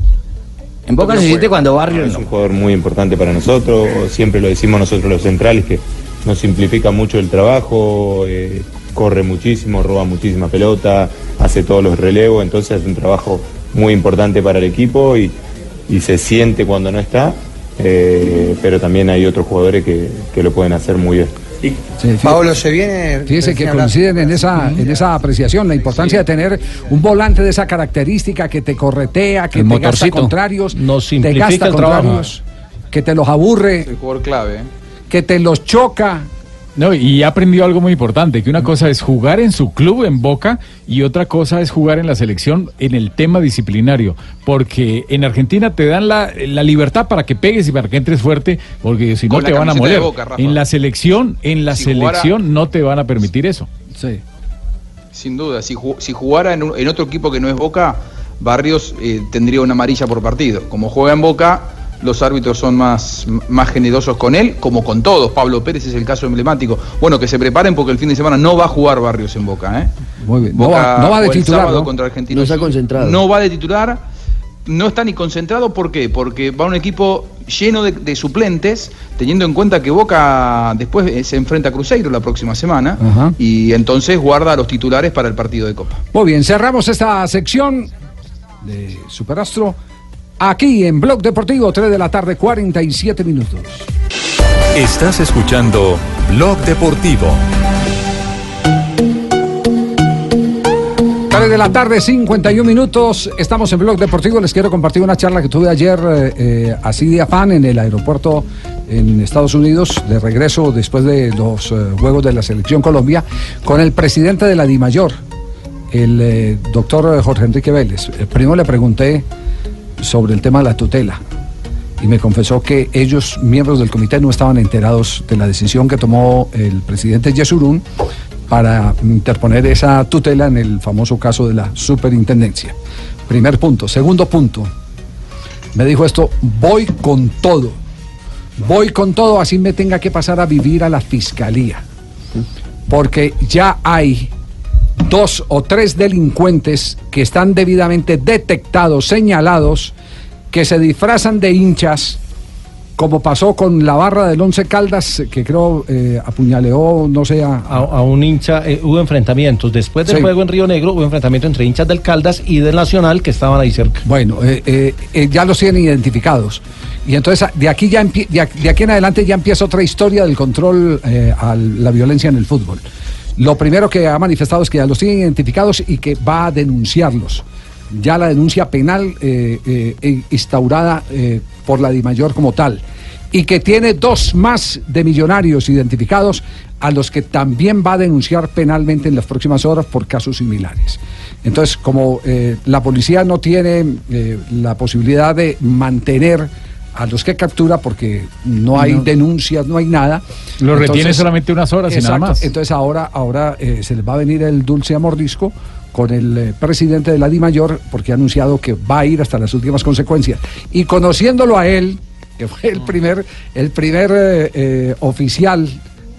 En Boca se siente cuando Barrios Es un jugador muy importante para nosotros, siempre lo decimos nosotros los centrales, que nos simplifica mucho el trabajo, eh, corre muchísimo, roba muchísima pelota, hace todos los relevos, entonces es un trabajo muy importante para el equipo y, y se siente cuando no está, eh, pero también hay otros jugadores que, que lo pueden hacer muy bien. Pablo, se viene. Fíjese que coinciden en esa, en esa apreciación, la importancia de tener un volante de esa característica que te corretea, que El te gasta contrarios, Nos te gasta el trabajo. contrarios, que te los aburre, El jugador clave, ¿eh? que te los choca. No, y aprendió algo muy importante, que una cosa es jugar en su club en Boca y otra cosa es jugar en la selección en el tema disciplinario, porque en Argentina te dan la, la libertad para que pegues y para que entres fuerte, porque si no te van a moler. Boca, en la selección, en la Si jugara- selección no te van a permitir eso. Sí. Sin duda, si, ju- si jugara en, un- en otro equipo que no es Boca, Barrios eh, tendría una amarilla por partido. Como juega en Boca, los árbitros son más, más generosos con él, como con todos. Pablo Pérez es el caso emblemático. Bueno, que se preparen porque el fin de semana no va a jugar Barrios en Boca. ¿eh? Muy bien. No Boca va, no va de titular, sábado ¿no? contra Argentina. No está concentrado. No va de titular, no está ni concentrado. ¿Por qué? Porque va un equipo lleno de, de suplentes, teniendo en cuenta que Boca después eh, se enfrenta a Cruzeiro la próxima semana Ajá. y entonces guarda a los titulares para el partido de Copa. Muy bien, cerramos esta sección de Superastro aquí en Blog Deportivo, 3 de la tarde, 47 minutos. Estás escuchando Blog Deportivo. 3 de la tarde, 51 minutos. Estamos en Blog Deportivo. Les quiero compartir una charla que tuve ayer eh, eh, así de afán en el aeropuerto en Estados Unidos, de regreso después de los eh, Juegos de la Selección Colombia, con el presidente de la DIMAYOR, el eh, doctor Jorge Enrique Vélez. Primero le pregunté sobre el tema de la tutela y me confesó que ellos, miembros del comité, no estaban enterados de la decisión que tomó el presidente Yesurún para interponer esa tutela en el famoso caso de la superintendencia. Primer punto. Segundo punto. Me dijo esto, voy con todo. Voy con todo, así me tenga que pasar a vivir a la fiscalía. Porque ya hay dos o tres delincuentes que están debidamente detectados, señalados, que se disfrazan de hinchas, como pasó con la barra del Once Caldas, que creo eh, apuñaleó, no sé, a, A, a un hincha, eh, hubo enfrentamientos. Después del Sí. juego en Río Negro, hubo enfrentamiento entre hinchas del Caldas y del Nacional que estaban ahí cerca. Bueno, eh, eh, eh, ya los tienen identificados. Y entonces de aquí, ya de, aquí- en adelante ya empieza otra historia del control a la violencia en el fútbol. Lo primero que ha manifestado es que ya los tienen identificados y que va a denunciarlos. Ya la denuncia penal eh, eh, eh, instaurada eh, por la DIMAYOR como tal. Y que tiene dos más de millonarios identificados a los que también va a denunciar penalmente en las próximas horas por casos similares. Entonces, como la policía no tiene la posibilidad de mantener a los que captura porque no hay No. denuncias, no hay nada. Lo retiene solamente unas horas y nada más. Entonces ahora, ahora eh, se les va a venir el dulce a mordisco con el eh, presidente de la DIMAYOR porque ha anunciado que va a ir hasta las últimas consecuencias. Y conociéndolo a él, que fue el primer, el primer eh, oficial,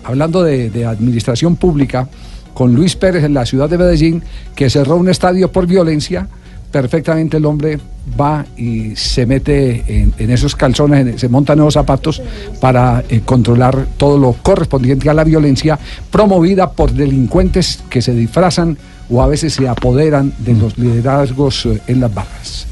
hablando de, de administración pública, con Luis Pérez en la ciudad de Medellín, que cerró un estadio por violencia, perfectamente el hombre va y se mete en, esos calzones, se monta nuevos zapatos para eh, controlar todo lo correspondiente a la violencia promovida por delincuentes que se disfrazan o a veces se apoderan de los liderazgos eh, en las barras.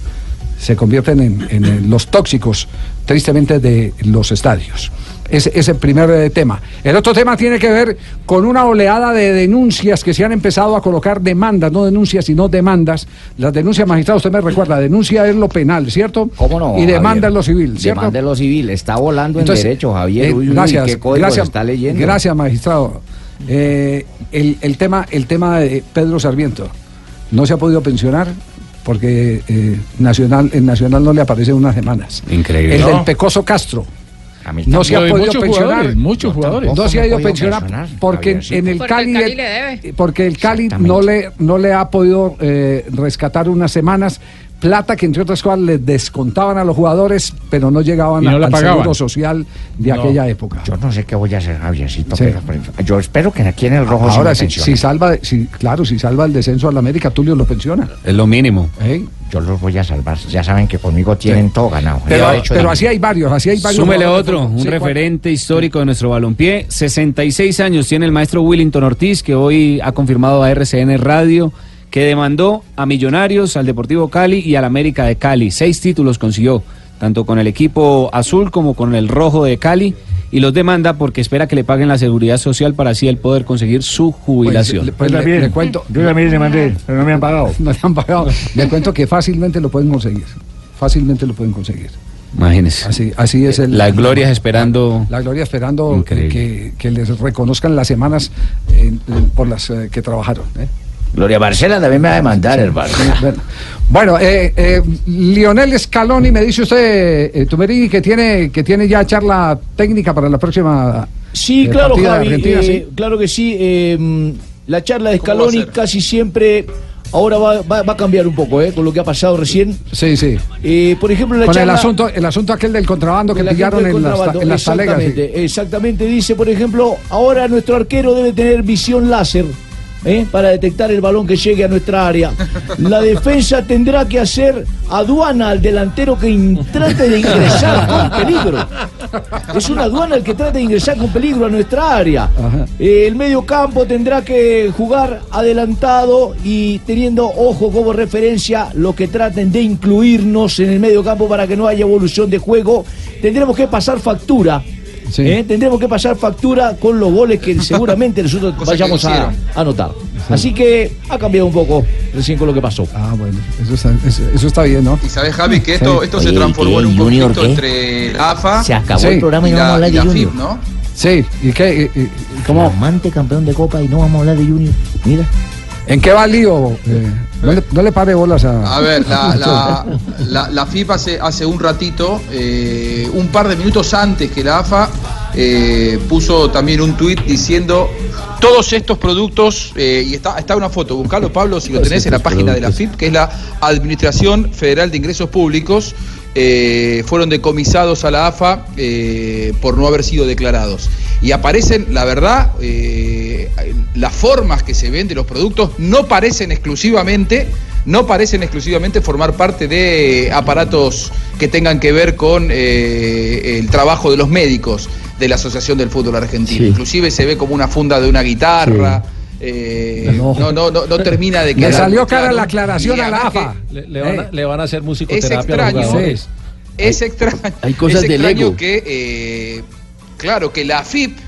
Se convierten en, en, eh, los tóxicos, tristemente, de los estadios. Ese es el primer eh, tema. El otro tema tiene que ver con una oleada de denuncias que se han empezado a colocar demandas, no denuncias, sino demandas. Las denuncias, magistrado, usted me recuerda, denuncia es lo penal, ¿cierto? ¿Cómo no? Y demanda Javier? es lo civil, ¿cierto? Demanda es lo civil. Está volando Entonces, en derecho, Javier. eh, Uy, gracias, ¿Qué código gracias, está leyendo? Gracias, magistrado. Eh, el, el tema, el tema de Pedro Sarmiento, ¿no se ha podido pensionar? porque eh, Nacional, el Nacional no le aparece unas semanas. Increíble. El No. del Pecoso Castro. No se ha podido muchos pensionar. jugadores, muchos jugadores. No se ha ido pensionar pensionar, porque en el Porque Cali, el Cali le debe. porque el Cali no le no le ha podido eh, rescatar unas semanas plata que entre otras cosas le descontaban a los jugadores, pero no llegaban no a- la al pagaban. seguro social de No. aquella época. Yo no sé qué voy a hacer, Javiercito, Sí. pero, pero yo espero que aquí en el rojo Ahora me si, salva, si, claro, si salva el descenso al América, Tulio lo pensiona. Es lo mínimo. Yo los voy a salvar. Ya saben que conmigo tienen todo ganado. Pero, he así hay varios, así hay varios. Súmele otro, un Sí, ¿cuál? referente histórico de nuestro balompié. 66 años tiene el maestro Willington Ortiz, que hoy ha confirmado a RCN Radio que demandó a Millonarios, al Deportivo Cali y al América de Cali. Seis títulos consiguió, tanto con el equipo azul como con el rojo de Cali. Y los demanda porque espera que le paguen la seguridad social para así él poder conseguir su jubilación. Pues, le- le cuento. Yo también le mandé, pero no me han pagado. No le han pagado. Le cuento que fácilmente lo pueden conseguir. Fácilmente lo pueden conseguir. Imagínese. Así, así es el. La gloria esperando. La gloria esperando que les reconozcan las semanas eh, por las eh, que trabajaron. ¿eh? Gloria Barcela también me va a demandar, hermano. Bueno, Bueno, eh, eh, Lionel Scaloni, me dice usted, eh, Tumerini, que tiene, que tiene ya charla técnica para la próxima. Sí, eh, claro, Javi, Argentina, eh, ¿sí? claro que sí. eh, mm, la charla de ¿Cómo va a Scaloni casi siempre ahora va, va- va a cambiar un poco, ¿eh? Con lo que ha pasado recién. Sí, sí. Eh, por ejemplo, la Con el charla... asunto, el asunto aquel del contrabando que pillaron en las, en las talegas. sí. Exactamente, exactamente. Dice, por ejemplo, ahora nuestro arquero debe tener visión láser. ¿Eh? para detectar el balón que llegue a nuestra área. La defensa tendrá que hacer aduana al delantero que trate de ingresar con peligro. Es una aduana el que trate de ingresar con peligro a nuestra área. Eh, el medio campo tendrá que jugar adelantado y teniendo ojo como referencia lo que traten de incluirnos en el medio campo para que no haya evolución de juego. Tendremos que pasar factura. ¿Eh? Tendremos que pasar factura con los goles que seguramente nosotros vayamos a anotar. Así que ha cambiado un poco recién con lo que pasó. Ah, bueno, eso está, eso, eso está bien, ¿no? Y sabes, Javi, que esto, esto se transformó en un ¿Junior conflicto qué? entre la AFA Se acabó Sí. el programa y no y vamos a la, hablar de la Junior. FIP, ¿no? Sí, ¿y qué? y- y- ¿Cómo? Flamante campeón de Copa y no vamos a hablar de Junior. Mira. ¿En qué va el lío? Eh, no, le, no le pare bolas a. A ver, la, la, la, la FIP hace, hace un ratito, eh, un par de minutos antes que la AFA, eh, puso también un tuit diciendo todos estos productos, eh, y está, está una foto, buscalo Pablo si lo tenés en la página de la. FIP, que es la Administración Federal de Ingresos Públicos, eh, fueron decomisados a la AFA eh, por no haber sido declarados. Y aparecen, la verdad, eh, las formas que se ven de los productos no parecen exclusivamente, no parecen exclusivamente formar parte de aparatos que tengan que ver con el trabajo de los médicos de la Asociación del Fútbol Argentino. Sí. Inclusive se ve como una funda de una guitarra. Eh, no. No, no, no, termina de Le quedar salió cara claro. la aclaración a la AFA. que- Le, van a, le van a hacer es musicoterapia a los extraño, jugadores. es extraño, hay cosas es del extraño ego. que, eh, claro, que la FIP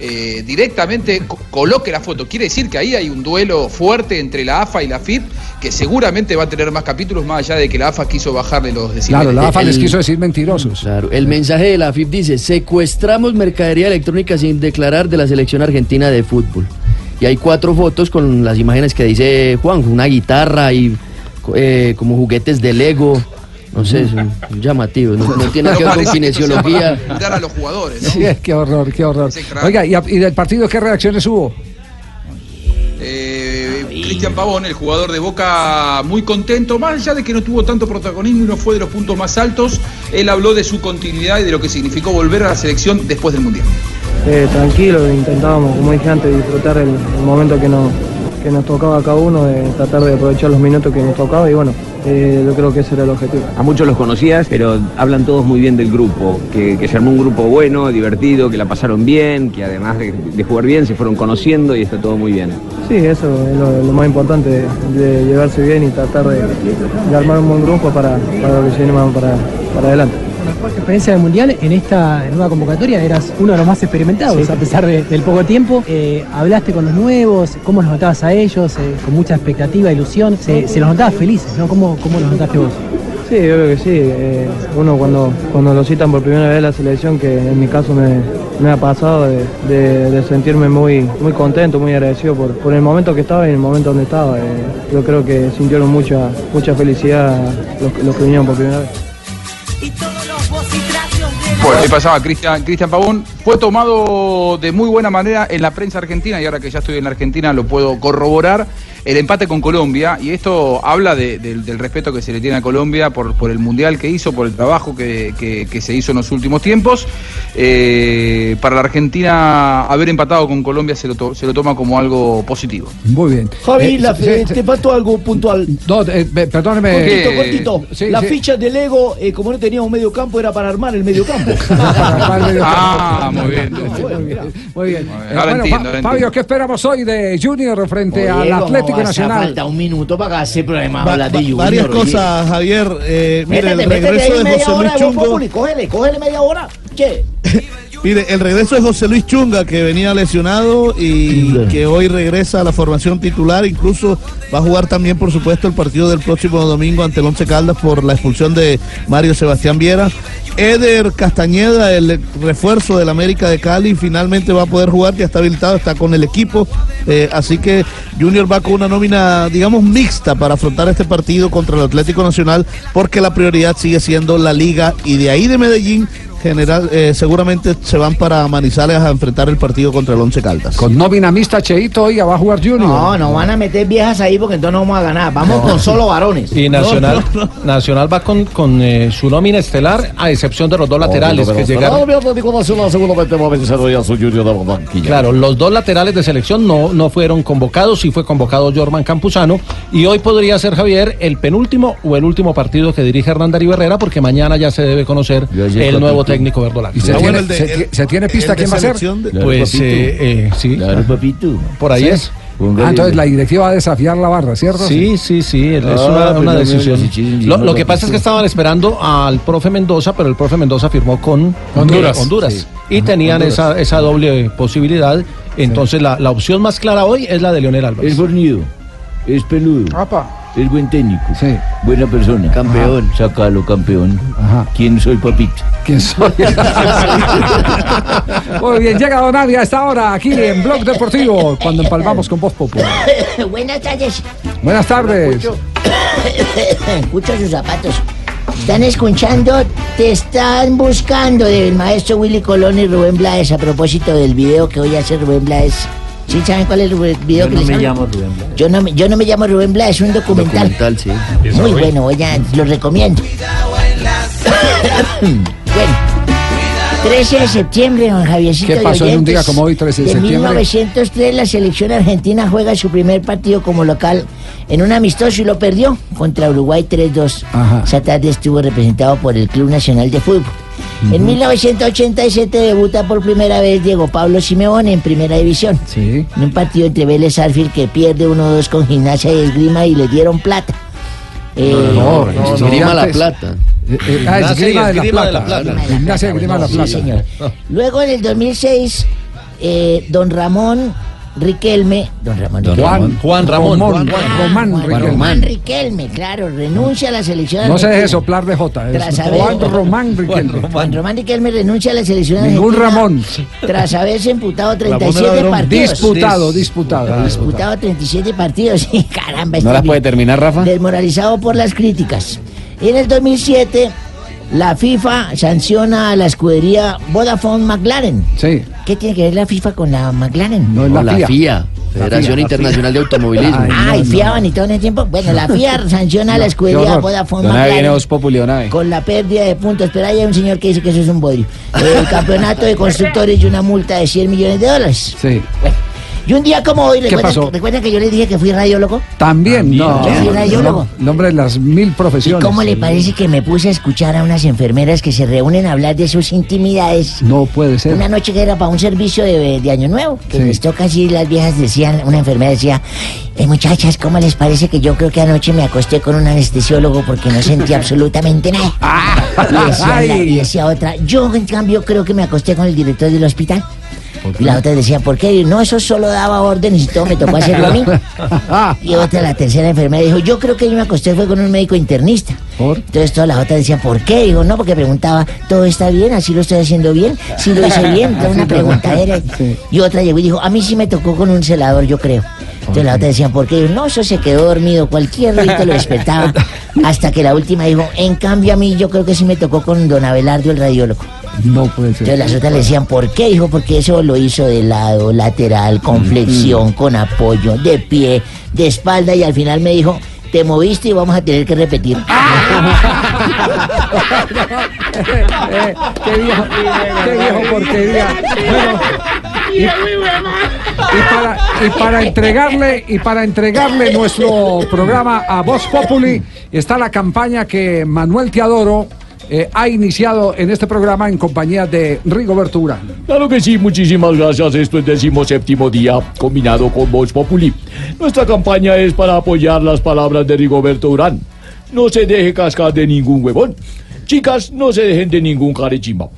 eh, directamente co- coloque la foto. Quiere decir que ahí hay un duelo fuerte entre la AFA y la FIP, que seguramente va a tener más capítulos, más allá de que la AFA quiso bajarle los. Claro, la AFA les quiso decir mentirosos. Claro, el mensaje de la AFIP dice, secuestramos mercadería electrónica sin declarar de la selección argentina de fútbol. Y hay cuatro fotos con las imágenes que dice Juan, una guitarra y eh, como juguetes de Lego. No sé, son llamativos, no, no tiene que ver con kinesiología. A los jugadores, ¿no? Sí, qué horror, qué horror. Oiga, ¿y, a- y del partido qué reacciones hubo? Eh, Cristian Pavón, el jugador de Boca, muy contento, más allá de que no tuvo tanto protagonismo y no fue de los puntos más altos, él habló de su continuidad y de lo que significó volver a la selección después del Mundial. Eh, tranquilo, intentábamos, como dije antes, disfrutar el, el momento que nos, que nos tocaba a cada uno, de tratar de aprovechar los minutos que nos tocaba y bueno, eh, yo creo que ese era el objetivo. A muchos los conocías, pero hablan todos muy bien del grupo, que, que se armó un grupo bueno, divertido, que la pasaron bien, que además de, de jugar bien se fueron conociendo y está todo muy bien. Sí, eso es lo, lo más importante, de, de llevarse bien y tratar de, de armar un buen grupo para, para lo que se viene más para, para adelante. Tu experiencia del Mundial, en esta nueva convocatoria eras uno de los más experimentados, Sí. a pesar de- del poco tiempo. Eh, hablaste con los nuevos, cómo los notabas a ellos, eh, con mucha expectativa, ilusión. Se, se los notaba felices, ¿no? ¿Cómo, cómo los notaste vos? Sí, yo creo que sí. eh, uno cuando, cuando lo citan por primera vez a la selección, que en mi caso me, me ha pasado de, de- de sentirme muy, muy contento, muy agradecido por, por el momento que estaba y el momento donde estaba. Eh, yo creo que sintieron mucha, mucha felicidad los, los que vinieron por primera vez. Ahí pasaba Cristian Cristian Pavón. Fue tomado de muy buena manera en la prensa argentina y ahora que ya estoy en la Argentina lo puedo corroborar. El empate con Colombia y esto habla de- del- del respeto que se le tiene a Colombia por, por el mundial que hizo, por el trabajo que, que- que se hizo en los últimos tiempos. Eh, para la Argentina haber empatado con Colombia se lo, to- se lo toma como algo positivo. Muy bien. Javi, Eh, la- eh, te faltó algo puntual. No, eh, perdóneme. Cortito, cortito. sí, Las sí. fichas de Lego, eh, como no teníamos medio campo, era para armar el medio campo. Ah, muy bien. Muy bien. Eh, ahora bueno, entiendo, ahora Fabio, entiendo. ¿qué esperamos hoy de Junior frente al ¿cómo Atlético Nacional? Falta un minuto para Va- de Junior. varias oye. cosas, Javier. Eh, mire, el Métete, métete regreso ahí de José Luis Chungo. Cógele, cógele media hora. Che. Mire, el regreso de José Luis Chunga, que venía lesionado y que hoy regresa a la formación titular. Incluso va a jugar también, por supuesto, el partido del próximo domingo ante el Once Caldas por la expulsión de Mario Sebastián Viera. Eder Castañeda, el refuerzo del América de Cali, finalmente va a poder jugar, ya está habilitado, está con el equipo. Eh, así que Junior va con una nómina, digamos, mixta para afrontar este partido contra el Atlético Nacional, porque la prioridad sigue siendo la liga y de ahí de Medellín general eh, seguramente se van para Manizales a enfrentar el partido contra el Once Caldas. Con nómina mixta, Cheito, hoy va a jugar Junior. No, no van a meter viejas ahí porque entonces no vamos a ganar. Vamos con solo varones. Y Nacional, Nacional va con, con eh, su nómina estelar, a excepción de los dos laterales que llegaron. Claro, los dos laterales de selección no, no fueron convocados, sí fue convocado Jorman Campuzano y hoy podría ser Javier el penúltimo o el último partido que dirige Hernán Darío Herrera porque mañana ya se debe conocer el nuevo. Técnico verdolaga. ¿Y se, tiene, bueno, el de- se ti- se tiene pista quién va a ser? de- Pues eh, eh, sí, Claro, papito. por ahí Sí. es. Ah, entonces la directiva va a desafiar la barra, ¿cierto? Sí, sí, sí, es Ah, una, me decisión. Lo, que pasa es que estaban esperando al profe Mendoza, pero el profe Mendoza firmó con Honduras. Honduras. Sí. Y tenían Honduras. esa, esa doble posibilidad. Entonces la, la opción más clara hoy es la de Leonel Álvarez. Es fornido, es peludo, es buen técnico, Sí. buena persona. Campeón. Sácalo, campeón. Ajá. ¿Quién soy, papito? ¿Quién soy? Muy bien, llega Don Nadia a esta hora aquí en Blog Deportivo, cuando empalmamos con Voz Popular. Buenas tardes. Buenas tardes. Escucho sus zapatos. Están escuchando, te están buscando del maestro Willy Colón y Rubén Blades a propósito del video que hoy hace Rubén Blades. ¿Sí saben cuál es el video Yo que no les me llamo Rubén Blades. Yo no, me- yo no me llamo Rubén Blades, es un documental. Documental, sí. Muy bueno, voy a, lo recomiendo. bueno, 13 de septiembre, don Javiercito. ¿Qué pasó en un día como hoy, 13 de En septiembre? 1903 la selección argentina juega su primer partido como local en un amistoso y lo perdió contra Uruguay 3-2. Ajá. Esa tarde estuvo representado por el Club Nacional de Fútbol. En 1987 debuta por primera vez Diego Pablo Simeone en Primera División. Sí. En un partido entre Vélez Arfield que pierde 1-2 con Gimnasia y Esgrima y le dieron plata. Eh, No, no, Esgrima Estudiantes. La Plata. Eh, eh, ah, Esgrima de la Esgrima de la Plata. Gimnasia y Esgrima de la Sí, Plata. señor. Luego en el 2006, eh, don Ramón Riquelme, don Ramón Riquelme. Juan, Juan Ramón. Román, Ah, Román Juan Riquelme. Román Riquelme, claro, renuncia a la selección No se deje soplar de J. Tras Es haber- Juan Román Riquelme. Juan Román Riquelme renuncia a la selección Ningún Ramón. Tras haberse imputado Ramón era 37 Verón. partidos. Disputado, disputado. Disputado 37 partidos. y Caramba, ¿No este las puede terminar, Rafa? Desmoralizado por las críticas. En el 2007, la FIFA sanciona a la escudería Vodafone McLaren. Sí. ¿Qué tiene que ver la FIFA con la McLaren? No es No, la, la FIA. FIA, Federación la Internacional de Automovilismo. Ay, Ay, no, no, fiaban y todo en el tiempo. Bueno, la FIA sanciona a la escudería. Vodafone McLaren con la pérdida de puntos. Pero hay un señor que dice que eso es un bodrio. El campeonato de constructores y una multa de 100 millones de dólares. Sí. Y un día como hoy, ¿Qué ¿recuerdan, pasó? ¿recuerdan que yo les dije que fui radiólogo? También, no. Yo soy radiólogo. No, Nombre de las mil ¿Y profesiones. cómo le parece que me puse a escuchar a unas enfermeras que se reúnen a hablar de sus intimidades? No puede ser. Una noche que era para un servicio de, de Año Nuevo, que Sí. les toca así, las viejas decían, una enfermera decía, eh, muchachas, ¿cómo les parece que yo creo que anoche me acosté con un anestesiólogo porque no sentí absolutamente nada? Y decía, la- y decía otra, yo en cambio creo que me acosté con el director del hospital. Y las otras decían, ¿por qué? No, eso solo daba órdenes y todo me tocó hacerlo a mí. Y otra, la tercera enfermera, dijo, yo creo que yo me acosté fue con un médico internista. Entonces todas las otras decían, ¿por qué? Digo, no, porque preguntaba, ¿todo está bien? ¿Así lo estoy haciendo bien? ¿Sí lo hice bien? Toda una preguntadera. Y otra llegó y dijo, a mí sí me tocó con un celador, yo creo. Entonces la otra decían, ¿por qué? Digo, no, eso se quedó dormido, cualquier rito lo despertaba. Hasta que la última dijo, en cambio a mí yo creo que sí me tocó con don Abelardo, el radiólogo. No puede ser. Entonces las otras le decían, ¿por qué? Dijo, porque eso lo hizo de lado, lateral, con flexión, con apoyo, de pie, de espalda y al final me dijo, te moviste y vamos a tener que repetir. Eh, qué viejo, qué viejo porquería. Bueno, y, y para, y para entregarle y para entregarle nuestro programa a Voz Populi está la campaña que Manuel Teodoro eh, ha iniciado en este programa en compañía de Rigoberto Urán. Claro que sí, muchísimas gracias. Esto es décimo séptimo día combinado con Voz Populi. Nuestra campaña es para apoyar las palabras de Rigoberto Urán. No se deje cascar de ningún huevón. Chicas, no se dejen de ningún carechimba.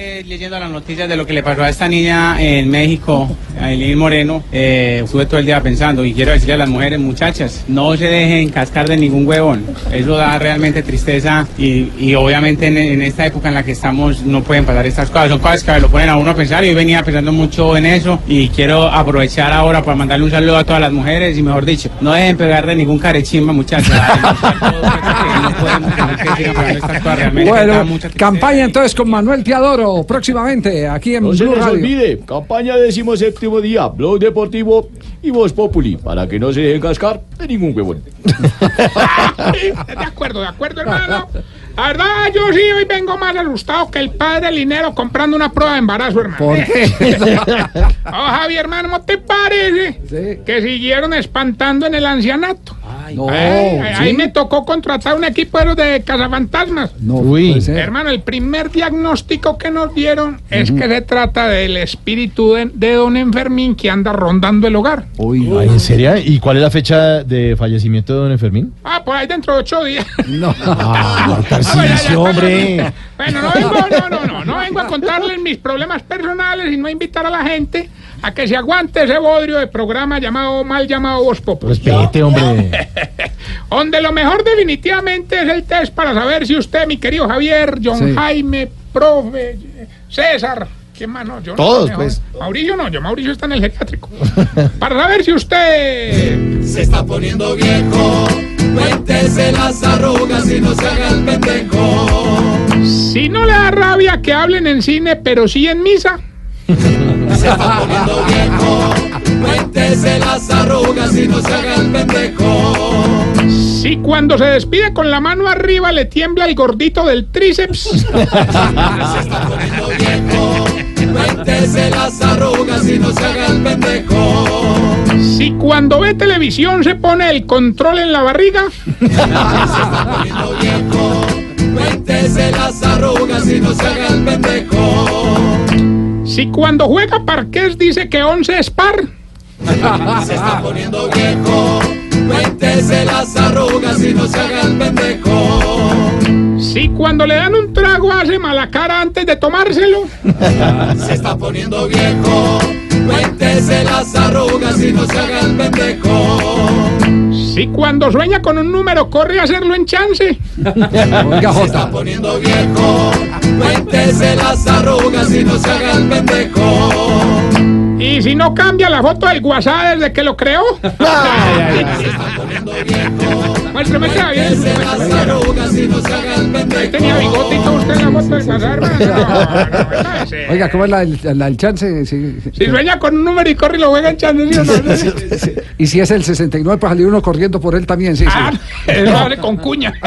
Eh, leyendo las noticias de lo que le pasó a esta niña en México, a Eileen Moreno, eh, estuve todo el día pensando y quiero decirle a las mujeres, muchachas, no se dejen cascar de ningún huevón. Eso da realmente tristeza y, y obviamente en, en esta época en la que estamos no pueden pasar estas cosas. Son cosas que lo ponen a uno a pensar y yo venía pensando mucho en eso y quiero aprovechar ahora para mandarle un saludo a todas las mujeres y mejor dicho, no dejen pegar de ningún carechimba, muchachas. Bueno, campaña entonces con Manuel Teodoro próximamente aquí en No se les Radio. olvide, campaña décimo séptimo día, Blog Deportivo y Voz Populi, para que no se dejen cascar de ningún huevón. De acuerdo, de acuerdo, hermano. La verdad, yo sí hoy vengo más asustado que el padre Linero comprando una prueba de embarazo, hermano. ¿Por qué? Oh, Javier, hermano, ¿no te parece que siguieron espantando en el ancianato? No, Ay, ay, ahí me tocó contratar un equipo de los de cazafantasmas. No. Hermano, el primer diagnóstico que nos dieron es que se trata del espíritu de, de don Enfermín que anda rondando el hogar. Ay, ¿En serio? ¿Y cuál es la fecha de fallecimiento de don Enfermín? Ah, por ahí dentro de ocho días. No. Ah, Tarcisio, hombre. Bueno, no vengo, no, no, no, no vengo a contarles mis problemas personales y no a invitar a la gente a que se aguante ese bodrio de programa llamado, mal llamado Voz Populi. Respete, hombre. Donde lo mejor definitivamente es el test para saber si usted, mi querido Javier, John Sí. Jaime, profe, César, ¿quién más no? Yo no, Todos, pues. Mauricio no, yo Mauricio está en el geriátrico. para saber si usted... Se está poniendo viejo, cuéntese las arrugas y no se haga el pendejo. Si no le da rabia que hablen en cine, pero sí en misa. Se está poniendo viejo, cuéntese las arrugas y no se haga el pendejo. Si cuando se despide con la mano arriba le tiembla el gordito del tríceps. Se está poniendo viejo, cuéntese las arrugas y no se haga el pendejo. Si cuando ve televisión se pone el control en la barriga. Se está poniendo viejo, cuéntese las arrugas y no se haga el pendejo. Si cuando juega parqués dice que 11 es par. Se está poniendo viejo, cuéntese las arrugas y no se haga el pendejo. Si cuando le dan un trago hace mala cara antes de tomárselo. Se está poniendo viejo, cuéntese las arrugas y no se haga el pendejo. Si cuando sueña con un número corre a hacerlo en chance. Se está poniendo viejo, cuéntese las arrugas y no se haga el pendejo. Y si no cambia la foto del WhatsApp desde que lo creó. Muéstrame que había. no pendejo. Tenía bigote y todo usted en la foto del WhatsApp. No, no, no, Oiga, ¿cómo es la, la- la- el chance? Sí, sí. Si sueña con un número y corre y lo juega en chance. ¿sí no? Y si es el 69, pues salir uno corriendo por él también, sí, sí. Eso vale con cuña.